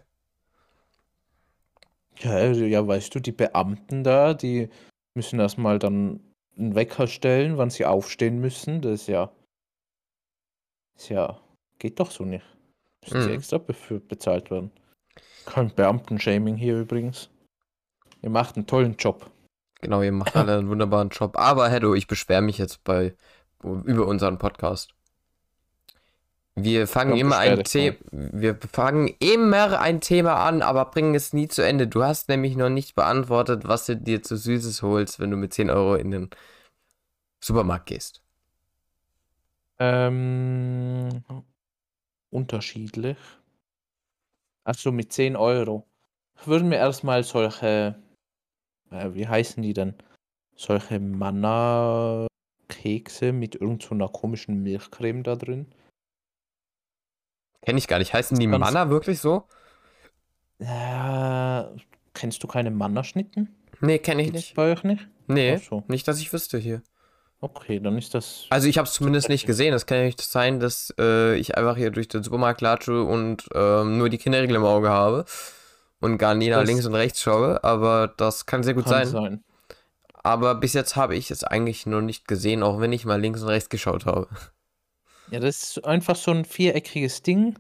ja, also, ja, weißt du, die Beamten da, die müssen erstmal dann einen Wecker stellen, wann sie aufstehen müssen. Das ist ja, ist ja, geht doch so nicht. Müssen sie Mhm. extra dafür bezahlt werden. Kein Beamtenshaming hier übrigens. Ihr macht einen tollen Job. Genau, ihr macht alle einen wunderbaren Job. Aber Heddo, ich beschwere mich jetzt bei über unseren Podcast. Wir fangen immer ein dich The wir fangen immer ein Thema an, aber bringen es nie zu Ende. Du hast nämlich noch nicht beantwortet, was du dir zu Süßes holst, wenn du mit 10 Euro in den Supermarkt gehst. Ähm, unterschiedlich. Achso, mit 10 Euro. Ich würde mir erstmal solche, äh, wie heißen die denn? Solche Manna-Kekse mit irgend so komischen Milchcreme da drin. Kenne ich gar nicht. Heißen die Ganz- Manna wirklich so? Äh, kennst du keine Mannerschnitten? Nee, kenne ich Gibt's nicht. bei euch nicht? Nee, so. nicht, dass ich wüsste hier. Okay, dann ist das. Also ich habe es zumindest nicht gesehen. Es kann ja nicht sein, dass äh, ich einfach hier durch den Supermarkt latsche und ähm, nur die Kinderriegel im Auge habe und gar nie nach Das- links und rechts schaue. Aber das kann sehr gut kann sein. sein. Aber bis jetzt habe ich es eigentlich noch nicht gesehen, auch wenn ich mal links und rechts geschaut habe. Ja, das ist einfach so ein viereckiges Ding,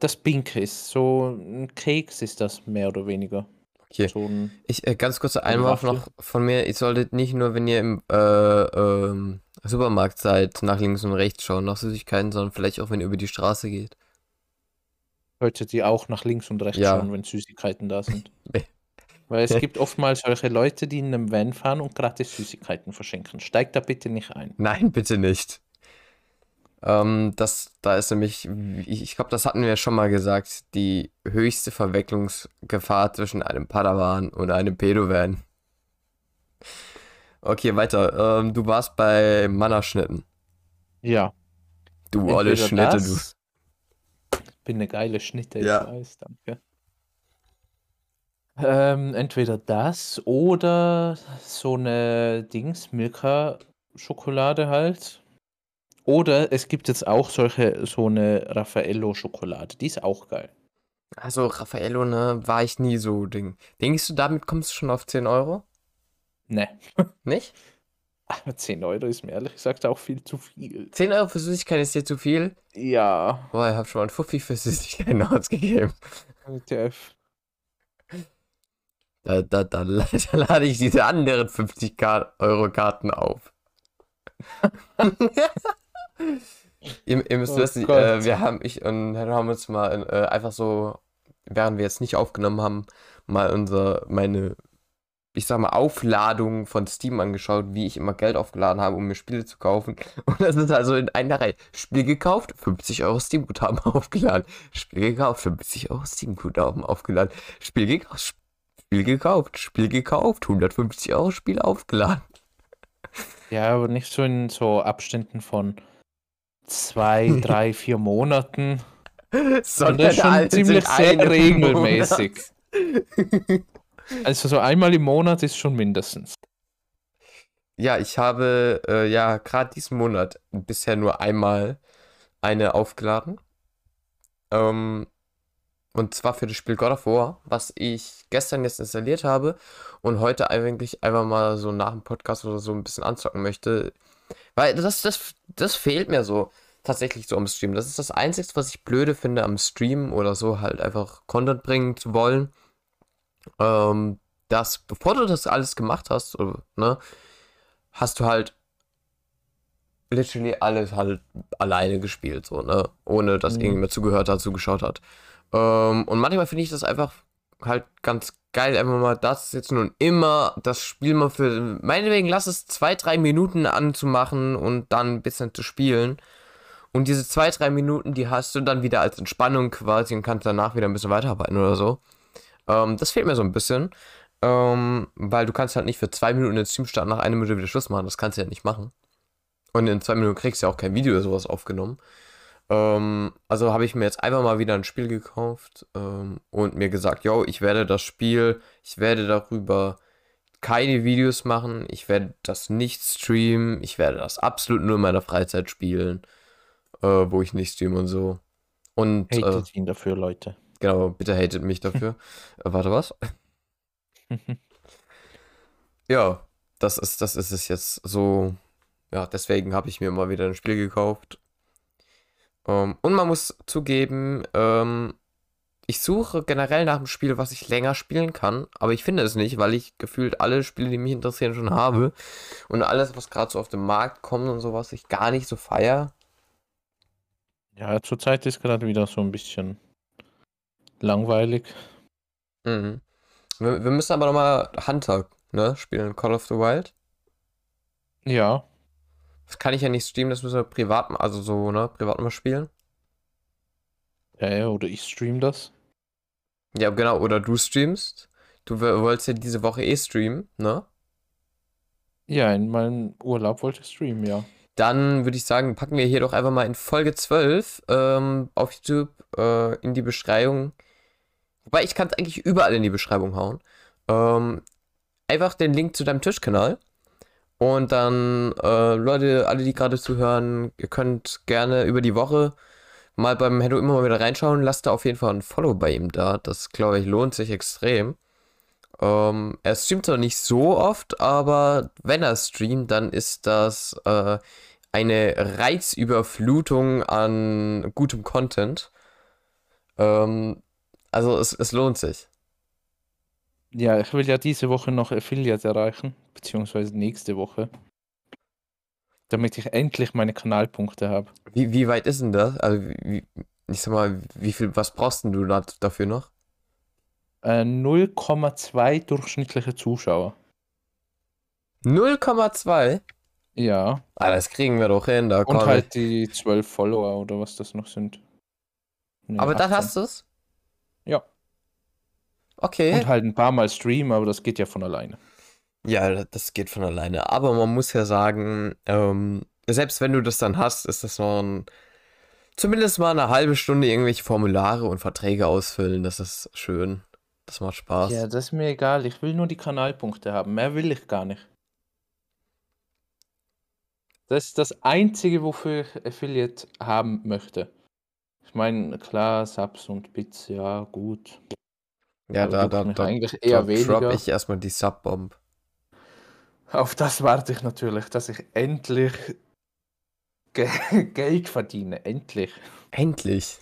das pink ist. So ein Keks ist das mehr oder weniger. So ein, Ich, äh, ganz kurzer Einwurf noch von mir. Ihr solltet nicht nur, wenn ihr im äh, ähm, Supermarkt seid, nach links und rechts schauen, nach Süßigkeiten, sondern vielleicht auch, wenn ihr über die Straße geht. solltet ihr auch nach links und rechts Ja. schauen, wenn Süßigkeiten da sind. Weil es gibt oftmals solche Leute, die in einem Van fahren und gratis Süßigkeiten verschenken. Steigt da bitte nicht ein. Nein, bitte nicht. Ähm, das, da ist nämlich, ich, ich glaube, das hatten wir schon mal gesagt, die höchste Verwechslungsgefahr zwischen einem Padawan und einem Pedovan. Okay, weiter. Ähm, du warst bei Mannerschnitten. Ja. Du olle Schnitte, du. das- Bin eine geile Schnitte, ich Ja. weiß, danke. Ähm, entweder das oder so eine Dings, Milka-Schokolade halt. Oder es gibt jetzt auch solche, so eine Raffaello-Schokolade, die ist auch geil. Also, Raffaello, ne, war ich nie so Ding. Denkst du, damit kommst du schon auf 10 Euro? Ne, Nicht? aber 10 Euro ist mir ehrlich gesagt auch viel zu viel. 10 Euro für Süßigkeiten ist dir zu viel? Ja, Boah, ich hab schon mal einen Fuffi für Süßigkeiten ausgegeben. WTF. Da, da, da, da lade ich diese anderen 50 Ka- Euro Karten auf. Ihr, ihr müsst Oh wissen, äh, wir haben, ich und Herr haben uns mal äh, einfach so, während wir jetzt nicht aufgenommen haben, mal unser, meine, ich sag mal, Aufladung von Steam angeschaut, wie ich immer Geld aufgeladen habe, um mir Spiele zu kaufen. Und das ist also in einer Reihe. Spiel gekauft, 50 Euro Steam-Guthaben aufgeladen. Spiel gekauft, 50 Euro Steam-Guthaben aufgeladen. Spiel gekauft, Spiel gekauft, Spiel gekauft, 150 Euro Spiel aufgeladen. Ja, aber nicht so in so Abständen von zwei, drei, vier Monaten. Sondern schon halt in ziemlich sehr regelmäßig. Also so einmal im Monat ist schon mindestens. Ja, ich habe äh, ja gerade diesen Monat bisher nur einmal eine aufgeladen. Ähm, und zwar für das Spiel God of War, was ich gestern jetzt installiert habe und heute eigentlich einfach mal so nach dem Podcast oder so ein bisschen anzocken möchte. Weil das, das, das fehlt mir so tatsächlich so am Stream. Das ist das Einzige, was ich blöde finde am Stream oder so, halt einfach Content bringen zu wollen. Ähm, dass, bevor du das alles gemacht hast, oder, ne, hast du halt literally alles halt alleine gespielt, so, ne? Ohne dass Mhm. irgendjemand zugehört hat, zugeschaut hat. Ähm, und manchmal finde ich das einfach halt ganz geil, einfach mal das sitzen und immer das Spiel mal für. Meinetwegen lass es zwei, drei Minuten anzumachen und dann ein bisschen zu spielen. Und diese zwei, drei Minuten, die hast du dann wieder als Entspannung quasi und kannst danach wieder ein bisschen weiterarbeiten oder so. Ähm, das fehlt mir so ein bisschen. Ähm, weil du kannst halt nicht für zwei Minuten den Stream starten, nach einer Minute wieder Schluss machen. Das kannst du ja nicht machen. Und in zwei Minuten kriegst du ja auch kein Video oder sowas aufgenommen. Ähm, also habe ich mir jetzt einfach mal wieder ein Spiel gekauft ähm, und mir gesagt, yo, ich werde das Spiel, ich werde darüber keine Videos machen, ich werde das nicht streamen, ich werde das absolut nur in meiner Freizeit spielen, äh, wo ich nicht streame und so. Und äh, Hatet ihn dafür, Leute. genau, bitte hatet mich dafür. äh, warte, was? Ja, das ist, das ist es jetzt so. Ja, deswegen habe ich mir mal wieder ein Spiel gekauft. Ähm, und man muss zugeben, ähm, ich suche generell nach einem Spiel, was ich länger spielen kann, aber ich finde es nicht, weil ich gefühlt alle Spiele, die mich interessieren, schon habe. Und alles, was gerade so auf den Markt kommt und sowas, ich gar nicht so feier. Ja, zurzeit ist gerade wieder so ein bisschen langweilig. Mhm. Wir, wir müssen aber nochmal Hunter, ne, spielen, Call of the Wild. Ja, Das kann ich ja nicht streamen, das müssen wir privat, also so, ne, privat mal spielen. ja, ja, oder ich stream das. Ja, genau, oder du streamst. Du wolltest ja diese Woche eh streamen, ne? Ja, in meinem Urlaub wollte ich streamen, ja. Dann würde ich sagen, packen wir hier doch einfach mal in Folge 12 ähm, auf YouTube äh, in die Beschreibung. Wobei ich kann es eigentlich überall in die Beschreibung hauen. Ähm, einfach den Link zu deinem Tischkanal. Und dann, äh, Leute, alle, die gerade zuhören, ihr könnt gerne über die Woche mal beim Hello immer mal wieder reinschauen. Lasst da auf jeden Fall ein Follow bei ihm da. Das, glaube ich, lohnt sich extrem. Ähm, er streamt zwar nicht so oft, aber wenn er streamt, dann ist das äh, eine Reizüberflutung an gutem Content. Ähm, also es, es lohnt sich. Ja, ich will ja diese Woche noch Affiliate erreichen, beziehungsweise nächste Woche. Damit ich endlich meine Kanalpunkte habe. Wie, wie weit ist denn das? Also, wie, ich sag mal, wie viel, was brauchst denn du da, dafür noch? Äh, 0,2 durchschnittliche Zuschauer. 0,2? Ja. Ah, das kriegen wir doch hin, da Und komm. halt die 12 Follower oder was das noch sind. Nee, Aber dann 18. hast du es? Ja. Okay. Und halt ein paar Mal streamen, aber das geht ja von alleine. Ja, das geht von alleine. Aber man muss ja sagen, ähm, selbst wenn du das dann hast, ist das noch ein, zumindest mal eine halbe Stunde irgendwelche Formulare und Verträge ausfüllen. Das ist schön. Das macht Spaß. Ja, das ist mir egal. Ich will nur die Kanalpunkte haben. Mehr will ich gar nicht. Das ist das Einzige, wofür ich Affiliate haben möchte. Ich meine, klar, Subs und Bits, ja, gut. Ja, da, da, da, eigentlich eher da weniger. drop ich erstmal die Subbomb. Auf das warte ich natürlich, dass ich endlich Ge Geld verdiene. Endlich. Endlich.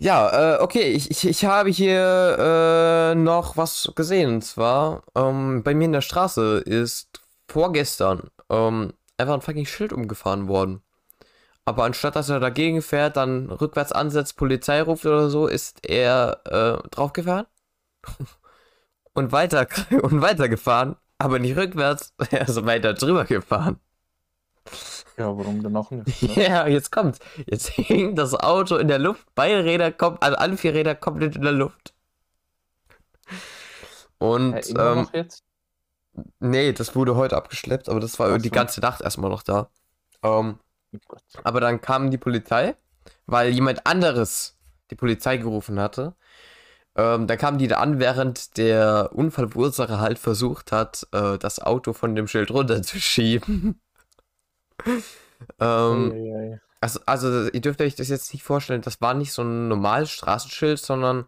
Ja, äh, okay, ich, ich, ich habe hier äh, noch was gesehen. Und zwar, ähm, bei mir in der Straße ist vorgestern ähm, einfach ein fucking Schild umgefahren worden. Aber anstatt dass er dagegen fährt, dann rückwärts ansetzt, Polizei ruft oder so, ist er äh, draufgefahren und weiter und weitergefahren, aber nicht rückwärts, er ist weiter drüber gefahren. Ja, warum denn auch nicht? Ne? Ja, jetzt kommt's. Jetzt hing das Auto in der Luft, beide Räder kommen, also alle vier Räder komplett in der Luft. Und Ja, ähm, noch jetzt? nee, das wurde heute abgeschleppt, aber das war Ach die so. ganze Nacht erstmal noch da. Ähm. Aber dann kam die Polizei, weil jemand anderes die Polizei gerufen hatte. Ähm, dann kamen die da an, während der Unfallverursacher halt versucht hat, äh, das Auto von dem Schild runterzuschieben. ähm, also, also, ihr dürft euch das jetzt nicht vorstellen, das war nicht so ein normales Straßenschild, sondern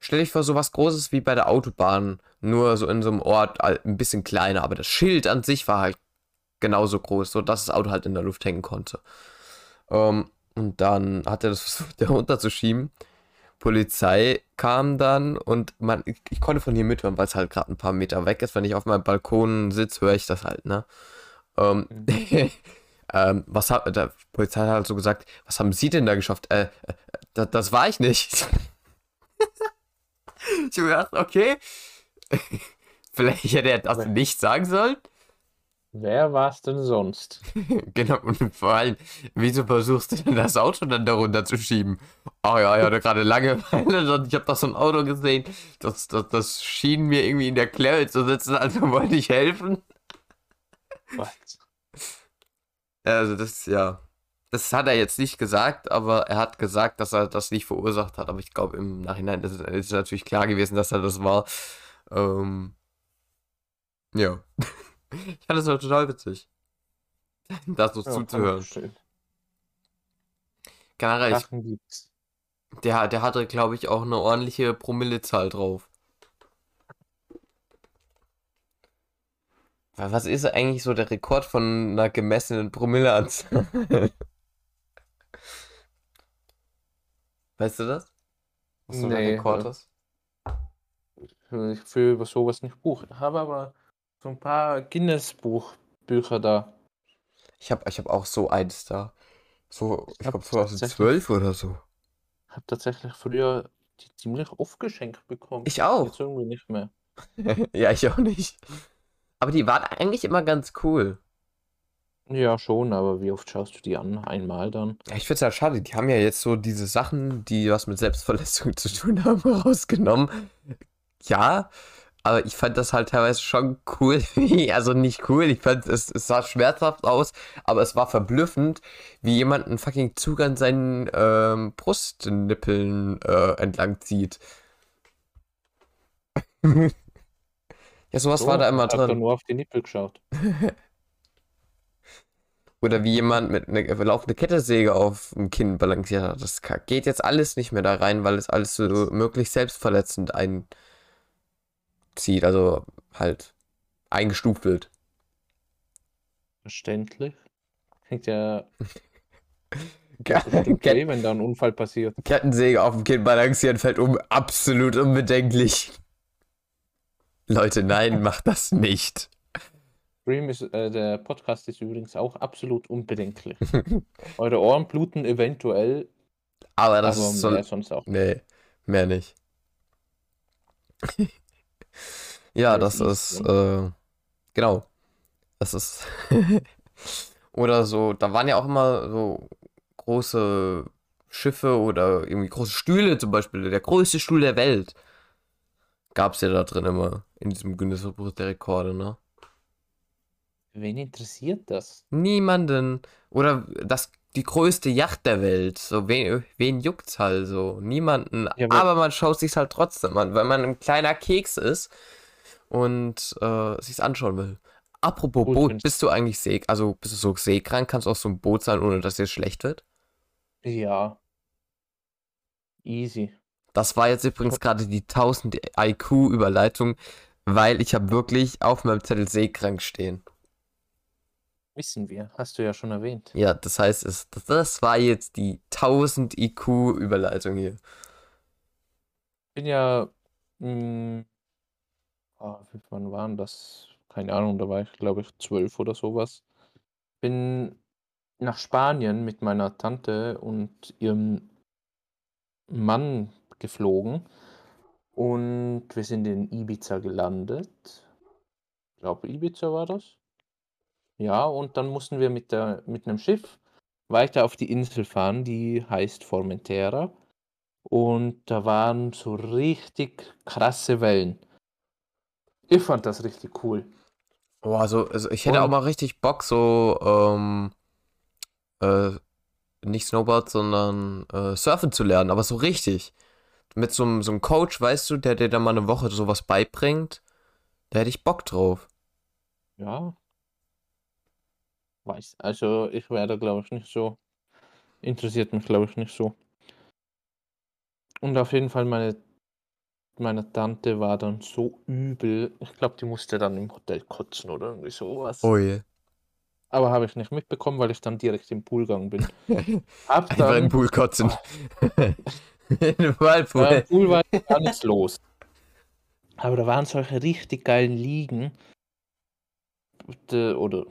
stell euch vor, so was Großes wie bei der Autobahn, nur so in so einem Ort ein bisschen kleiner, aber das Schild an sich war halt genauso groß, so dass das Auto halt in der Luft hängen konnte. Ähm, und dann hat er das versucht, runterzuschieben. Polizei kam dann und man, ich, ich konnte von hier mithören, weil es halt gerade ein paar Meter weg ist. Wenn ich auf meinem Balkon sitze, höre ich das halt, ne? Ähm, ähm, was hat, der Polizei hat halt so gesagt, was haben Sie denn da geschafft? Äh, äh das, das war ich nicht. ich habe gedacht, okay, vielleicht hätte er das nicht sagen sollen. Wer war's denn sonst? Genau, und vor allem, wieso versuchst du denn das Auto dann darunter zu schieben? Oh ja, ich hatte gerade Langeweile und ich habe da so ein Auto gesehen, das, das, das schien mir irgendwie in der Klemme zu sitzen, also wollte ich helfen. Was? Also das, ja, das hat er jetzt nicht gesagt, aber er hat gesagt, dass er das nicht verursacht hat, aber ich glaube im Nachhinein ist, ist natürlich klar gewesen, dass er das war. Ähm, ja. Ich fand das auch total witzig. Das so Ja, zuzuhören. Generell, ich. Der, der hatte, glaube ich, auch eine ordentliche Promillezahl drauf. Was ist eigentlich so der Rekord von einer gemessenen Promilleanzahl? Weißt du das? Was so Nee, Rekord äh, ist? Ich für sowas nicht Buch. Ich habe aber so ein paar Guinness-Buchbücher da. Ich habe ich hab auch so eins da. So, ich glaube 2012 oder so. Ich habe tatsächlich früher die ziemlich oft geschenkt bekommen. Ich auch. Jetzt irgendwie nicht mehr. Ja, ich auch nicht. Aber die waren eigentlich immer ganz cool. Ja, schon, aber wie oft schaust du die an? Einmal dann? Ja, ich finde es ja schade, die haben ja jetzt so diese Sachen, die was mit Selbstverletzung zu tun haben, rausgenommen. Ja, aber ich fand das halt teilweise schon cool. Also nicht cool, ich fand es, es sah schmerzhaft aus, aber es war verblüffend, wie jemand einen fucking Zug an seinen ähm, Brustnippeln äh, entlang zieht. Ja, sowas war da immer ich hab da drin. nur auf die Nippel geschaut. Oder wie jemand mit einer laufende Kettensäge auf dem Kinn balanciert hat. Das geht jetzt alles nicht mehr da rein, weil es alles so möglichst selbstverletzend einzieht. Also halt eingestuft wird. Verständlich. Klingt ja okay, wenn da ein Unfall passiert. Kettensäge auf dem Kinn balancieren fällt um. Absolut unbedenklich. Leute, nein, macht das nicht. Stream ist, äh, der Podcast ist übrigens auch absolut unbedenklich. Eure Ohren bluten eventuell, Aber das aber ist so. mehr sonst auch. Nee, mehr nicht. ja, Das das ist ist, äh, genau. Das ist. Oder so, da waren ja auch immer so große Schiffe oder irgendwie große Stühle zum Beispiel. Der größte Stuhl der Welt. Gab's ja da drin immer in diesem Guinness-Buch der Rekorde, ne? Wen interessiert das? Niemanden. Oder das die größte Yacht der Welt. So, wen, wen juckt's halt so? Niemanden. Ja, aber- aber man schaut sich's halt trotzdem an, weil man ein kleiner Keks ist und äh, sich's anschauen will. Apropos Gut, Boot, bist du eigentlich see, also bist du so seekrank? Kannst du auf so einem Boot sein, ohne dass dir schlecht wird? Ja. Easy. Das war jetzt übrigens gerade die 1000 IQ-Überleitung, weil ich habe wirklich auf meinem Zettel seekrank stehen. Wissen wir. Hast du ja schon erwähnt. Ja, das heißt, es, das, war jetzt die 1000 IQ-Überleitung hier. bin ja. Mh, ah, wie wann waren das? Keine Ahnung, da war ich, glaube ich, zwölf oder sowas. Bin nach Spanien mit meiner Tante und ihrem Mann geflogen und wir sind in Ibiza gelandet. Ich glaube, Ibiza war das. Ja, und dann mussten wir mit, der, mit einem Schiff weiter auf die Insel fahren, die heißt Formentera. Und da waren so richtig krasse Wellen. Ich fand das richtig cool. Oh, also, also ich hätte Und- auch mal richtig Bock, so, ähm, äh, nicht Snowboard, sondern äh, Surfen zu lernen, aber so richtig. Mit so, einem- so einem Coach, weißt du, der dir dann mal eine Woche sowas beibringt. Da hätte ich Bock drauf. Ja. Weiß. Also ich wäre da, glaube ich, nicht so. Interessiert mich, glaube ich, nicht so. Und auf jeden Fall, meine, meine Tante war dann so übel. Ich glaube, die musste dann im Hotel kotzen oder irgendwie sowas. Oh je. Aber habe ich nicht mitbekommen, weil ich dann direkt im Pool gegangen bin. Hab Einfach in den dann, Pool kotzen. in den Whirlpool. Ja, im Pool war gar nichts los. Aber da waren solche richtig geilen Liegen. Oder,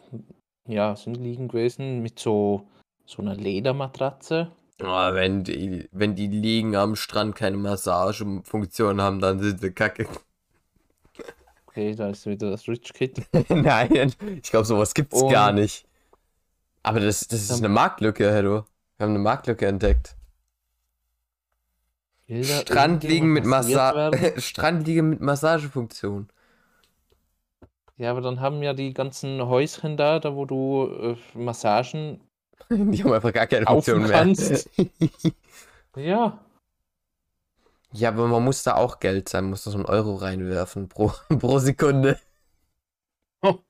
ja, sind Liegen gewesen mit so, so einer Ledermatratze. Oh, wenn die, wenn die liegen am Strand keine Massagefunktion haben, dann sind sie kacke. Okay, da ist wieder das Rich Kid. Nein, ich glaube, sowas gibt's Und- gar nicht. Aber das, das ist eine Marktlücke, Herr Du. Wir haben eine Marktlücke entdeckt. Will da Strand liegen mit Massa werden? Strand liegen mit Massagefunktion. Ja, aber dann haben ja die ganzen Häuschen da, da wo du äh, Massagen. Die haben einfach gar keine Funktion mehr. Ja, ja, aber man muss da auch Geld sein, muss da so einen Euro reinwerfen pro, pro Sekunde. einfach,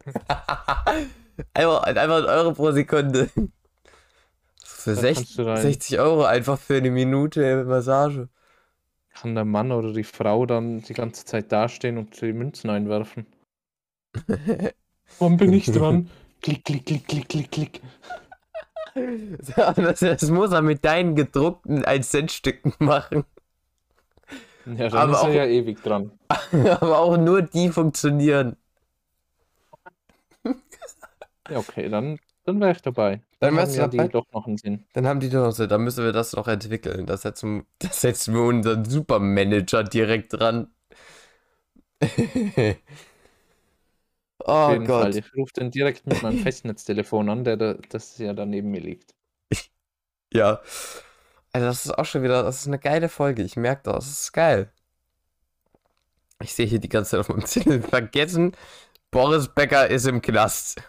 einfach ein Euro pro Sekunde. Für Da 60, kannst du rein. 60 Euro einfach für eine Minute Massage. Kann der Mann oder die Frau dann die ganze Zeit dastehen und die Münzen einwerfen. Wann bin ich dran? Klick, klick, klick, klick, klick, klick. Das, das muss er mit deinen gedruckten 1-Cent-Stücken machen. Ja, dann Aber ist er auch- ja ewig dran. Aber auch nur die funktionieren. Ja, okay, dann, dann wäre ich dabei. Dann Dann haben ja die doch noch einen Sinn. Dann haben die doch so, dann müssen wir das noch entwickeln. Das setzen, das setzen wir unseren Supermanager direkt dran. Oh jeden Fall. Gott. Ich rufe den direkt mit meinem Festnetztelefon an, der da, das ja da neben mir liegt. Ja. Also das ist auch schon wieder, das ist eine geile Folge. Ich merke das. Das ist geil. Ich sehe hier die ganze Zeit auf meinem Zettel vergessen. Boris Becker ist im Knast.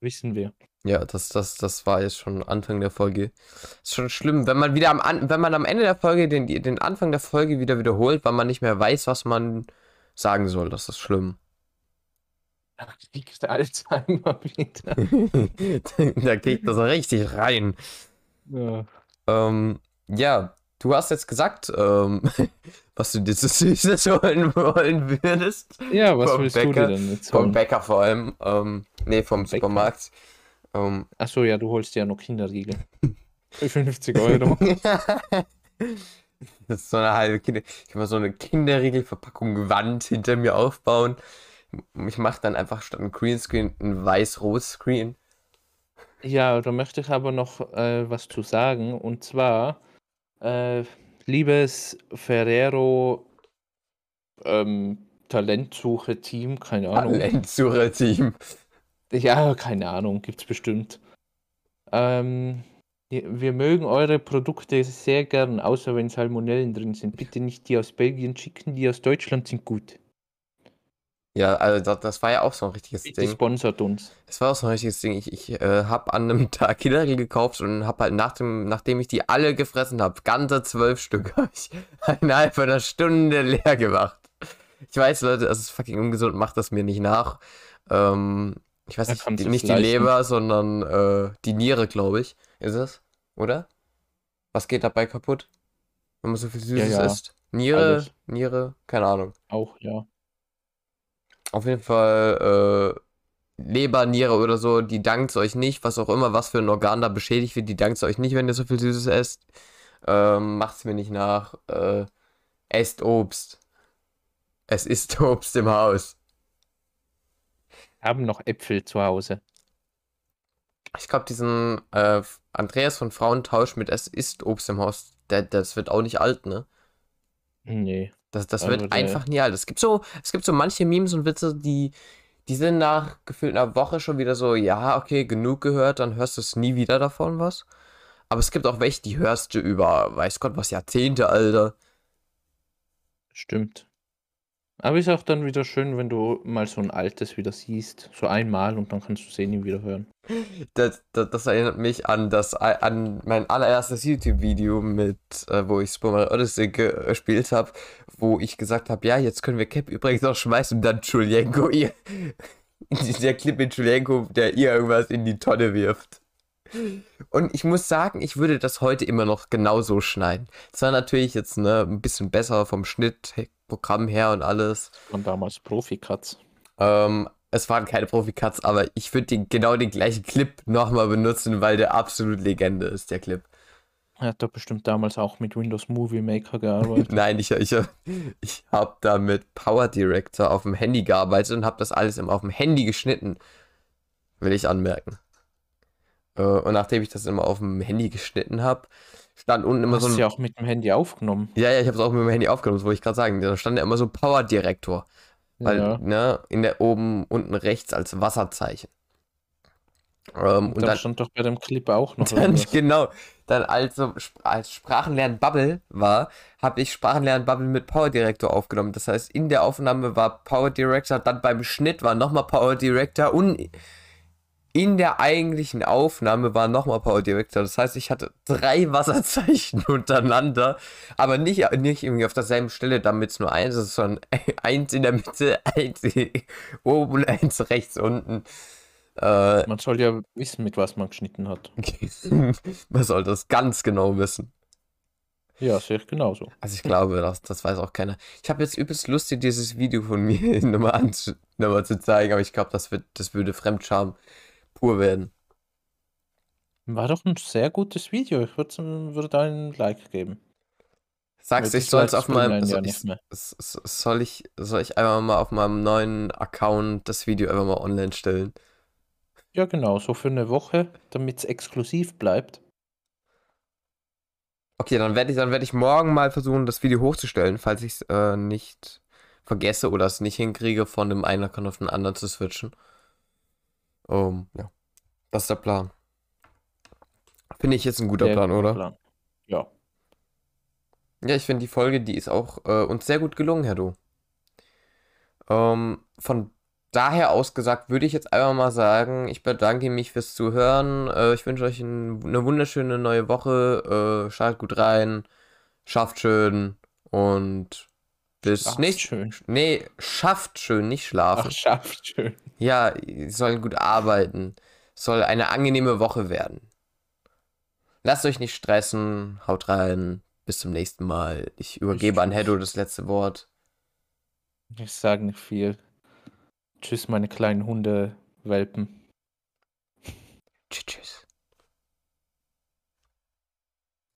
Wissen wir. Ja, das, das, das war jetzt schon Anfang der Folge. Ist schon schlimm, wenn man wieder am, An wenn man am Ende der Folge den, den Anfang der Folge wieder wiederholt, weil man nicht mehr weiß, was man sagen soll. Das ist schlimm. Da kriegt der Alzheimer wieder. da geht das richtig rein. Ja. Ähm, ja, du hast jetzt gesagt, ähm, was du dir so Süßes holen wollen würdest. Ja, was Vom willst du Bäcker, dir denn jetzt Vom holen? Bäcker vor allem. Ähm, nee, vom Bäcker. Supermarkt. Ähm, Achso, ja, du holst dir ja noch Kinderriegel. Für 50 Euro. das ist so eine halbe Kinder. Ich kann mal so eine Kinderriegelverpackung Wand hinter mir aufbauen. Ich mache dann einfach statt einem Greenscreen ein weiß-rot-Screen. Ja, da möchte ich aber noch äh, was zu sagen. Und zwar, äh, liebes Ferrero ähm, Talentsuche-Team, keine Ahnung. Talentsucher-Team. Ja, keine Ahnung, gibt's bestimmt. Ähm, wir mögen eure Produkte sehr gern, außer wenn Salmonellen drin sind. Bitte nicht die aus Belgien schicken, die aus Deutschland sind gut. Ja, also das, das war ja auch so ein richtiges Bitte Ding. sponsert uns. Das war auch so ein richtiges Ding. Ich, ich äh, habe an einem Tag Kinderriegel gekauft und habe halt nach dem, nachdem ich die alle gefressen habe, ganze zwölf Stück, habe ich innerhalb von einer Stunde leer gemacht. Ich weiß, Leute, das ist fucking ungesund, macht das mir nicht nach. Ähm, ich weiß nicht, die, nicht die. Leber, sondern äh, die Niere, glaube ich. Ist es? Oder? Was geht dabei kaputt? Wenn man so viel Süßes ja. isst? Niere? Alles. Niere? Keine Ahnung. Auch, ja. Auf jeden Fall, äh, Leber, Niere oder so, die dankt euch nicht, was auch immer, was für ein Organ da beschädigt wird, die dankt euch nicht, wenn ihr so viel Süßes esst. Ähm, macht's mir nicht nach. Äh, esst Obst. Es ist Obst im Haus. Wir haben noch Äpfel zu Hause. Ich glaube, diesen äh, Andreas von Frauentausch mit Es ist Obst im Haus, der, das wird auch nicht alt, ne? Nee. Das, das Also wird der- einfach nie alt. Es gibt so, es gibt so manche Memes und Witze, die, die sind nach gefühlt einer Woche schon wieder so, ja, okay, genug gehört, dann hörst du es nie wieder davon was. Aber es gibt auch welche, die hörst du über, weiß Gott, was Jahrzehnte, Alter. Stimmt. Aber ist auch dann wieder schön, wenn du mal so ein altes wieder siehst. So einmal und dann kannst du es eh wieder hören. Das, das, das erinnert mich an das, an mein allererstes YouTube-Video mit, äh, wo ich Super Mario Odyssey gespielt habe, wo ich gesagt habe, ja, jetzt können wir Cap übrigens auch schmeißen und dann Julienko ihr, der Clip mit Julienko, der ihr irgendwas in die Tonne wirft. Und ich muss sagen, ich würde das heute immer noch genauso schneiden. Zwar natürlich jetzt ne, ein bisschen besser vom Schnittprogramm her und alles. Von damals Profi-Cuts. Ähm, es waren keine Profi-Cuts, aber ich würde den, genau den gleichen Clip nochmal benutzen, weil der absolut Legende ist, der Clip. Er hat doch bestimmt damals auch mit Windows Movie Maker gearbeitet. Nein, ich, ich, ich habe da mit Power Director auf dem Handy gearbeitet und habe das alles immer auf dem Handy geschnitten. Will ich anmerken. Äh, Und nachdem ich das immer auf dem Handy geschnitten habe, stand unten immer Hast so du ein. ja auch mit dem Handy aufgenommen. Ja, ja, ich habe es auch mit dem Handy aufgenommen, das wollte ich gerade sagen. Da stand ja immer so Power Director. Weil, ja. ne, in der oben unten rechts als Wasserzeichen. Ähm, Und und dann stand doch bei dem Clip auch noch dann genau, dann also als Sprachenlernen Bubble war, habe ich Sprachenlernen Bubble mit Power Director aufgenommen. Das heißt, in der Aufnahme war Power Director, dann beim Schnitt war nochmal Power Director und in der eigentlichen Aufnahme war nochmal Power Director. Das heißt, ich hatte drei Wasserzeichen untereinander, aber nicht, nicht irgendwie auf derselben Stelle, damit es nur eins ist, sondern eins in der Mitte, eins oben eins rechts unten. Äh, Man soll ja wissen, mit was man geschnitten hat. man soll das ganz genau wissen. Ja, sehe ich genauso. Also ich glaube, das, das weiß auch keiner. Ich habe jetzt übelst Lust, dir dieses Video von mir nochmal, nochmal zu zeigen, aber ich glaube, das, wird, das würde Fremdscham pur werden. War doch ein sehr gutes Video. Ich würde würd einen Like geben. Sagst du, ich soll es auf meinem. Soll ja ich, soll ich, soll ich einfach mal auf meinem neuen Account das Video einfach mal online stellen? Ja, genau, so für eine Woche, damit es exklusiv bleibt. Okay, dann werde ich, dann werde ich morgen mal versuchen, das Video hochzustellen, falls ich es äh, nicht vergesse oder es nicht hinkriege, von dem einen Account auf den anderen zu switchen. Ähm, ja. Das ist der Plan. Finde ich jetzt ein guter Sehr Plan, guter oder? Plan. Ja. Ja, ich finde die Folge, die ist auch äh, uns sehr gut gelungen, Herr Do. Ähm, von daher aus gesagt, würde ich jetzt einfach mal sagen, ich bedanke mich fürs Zuhören. Äh, ich wünsche euch ein, eine wunderschöne neue Woche. Äh, startet gut rein, schafft schön und bis Schlaft nicht. schön. Nee, schafft schön, nicht schlafen. Ach, schafft schön. Ja, ihr sollt gut arbeiten. Soll eine angenehme Woche werden. Lasst euch nicht stressen, haut rein. Bis zum nächsten Mal. Ich übergebe an tschüss. Heddo das letzte Wort. Ich sage nicht viel. Tschüss, meine kleinen Hundewelpen.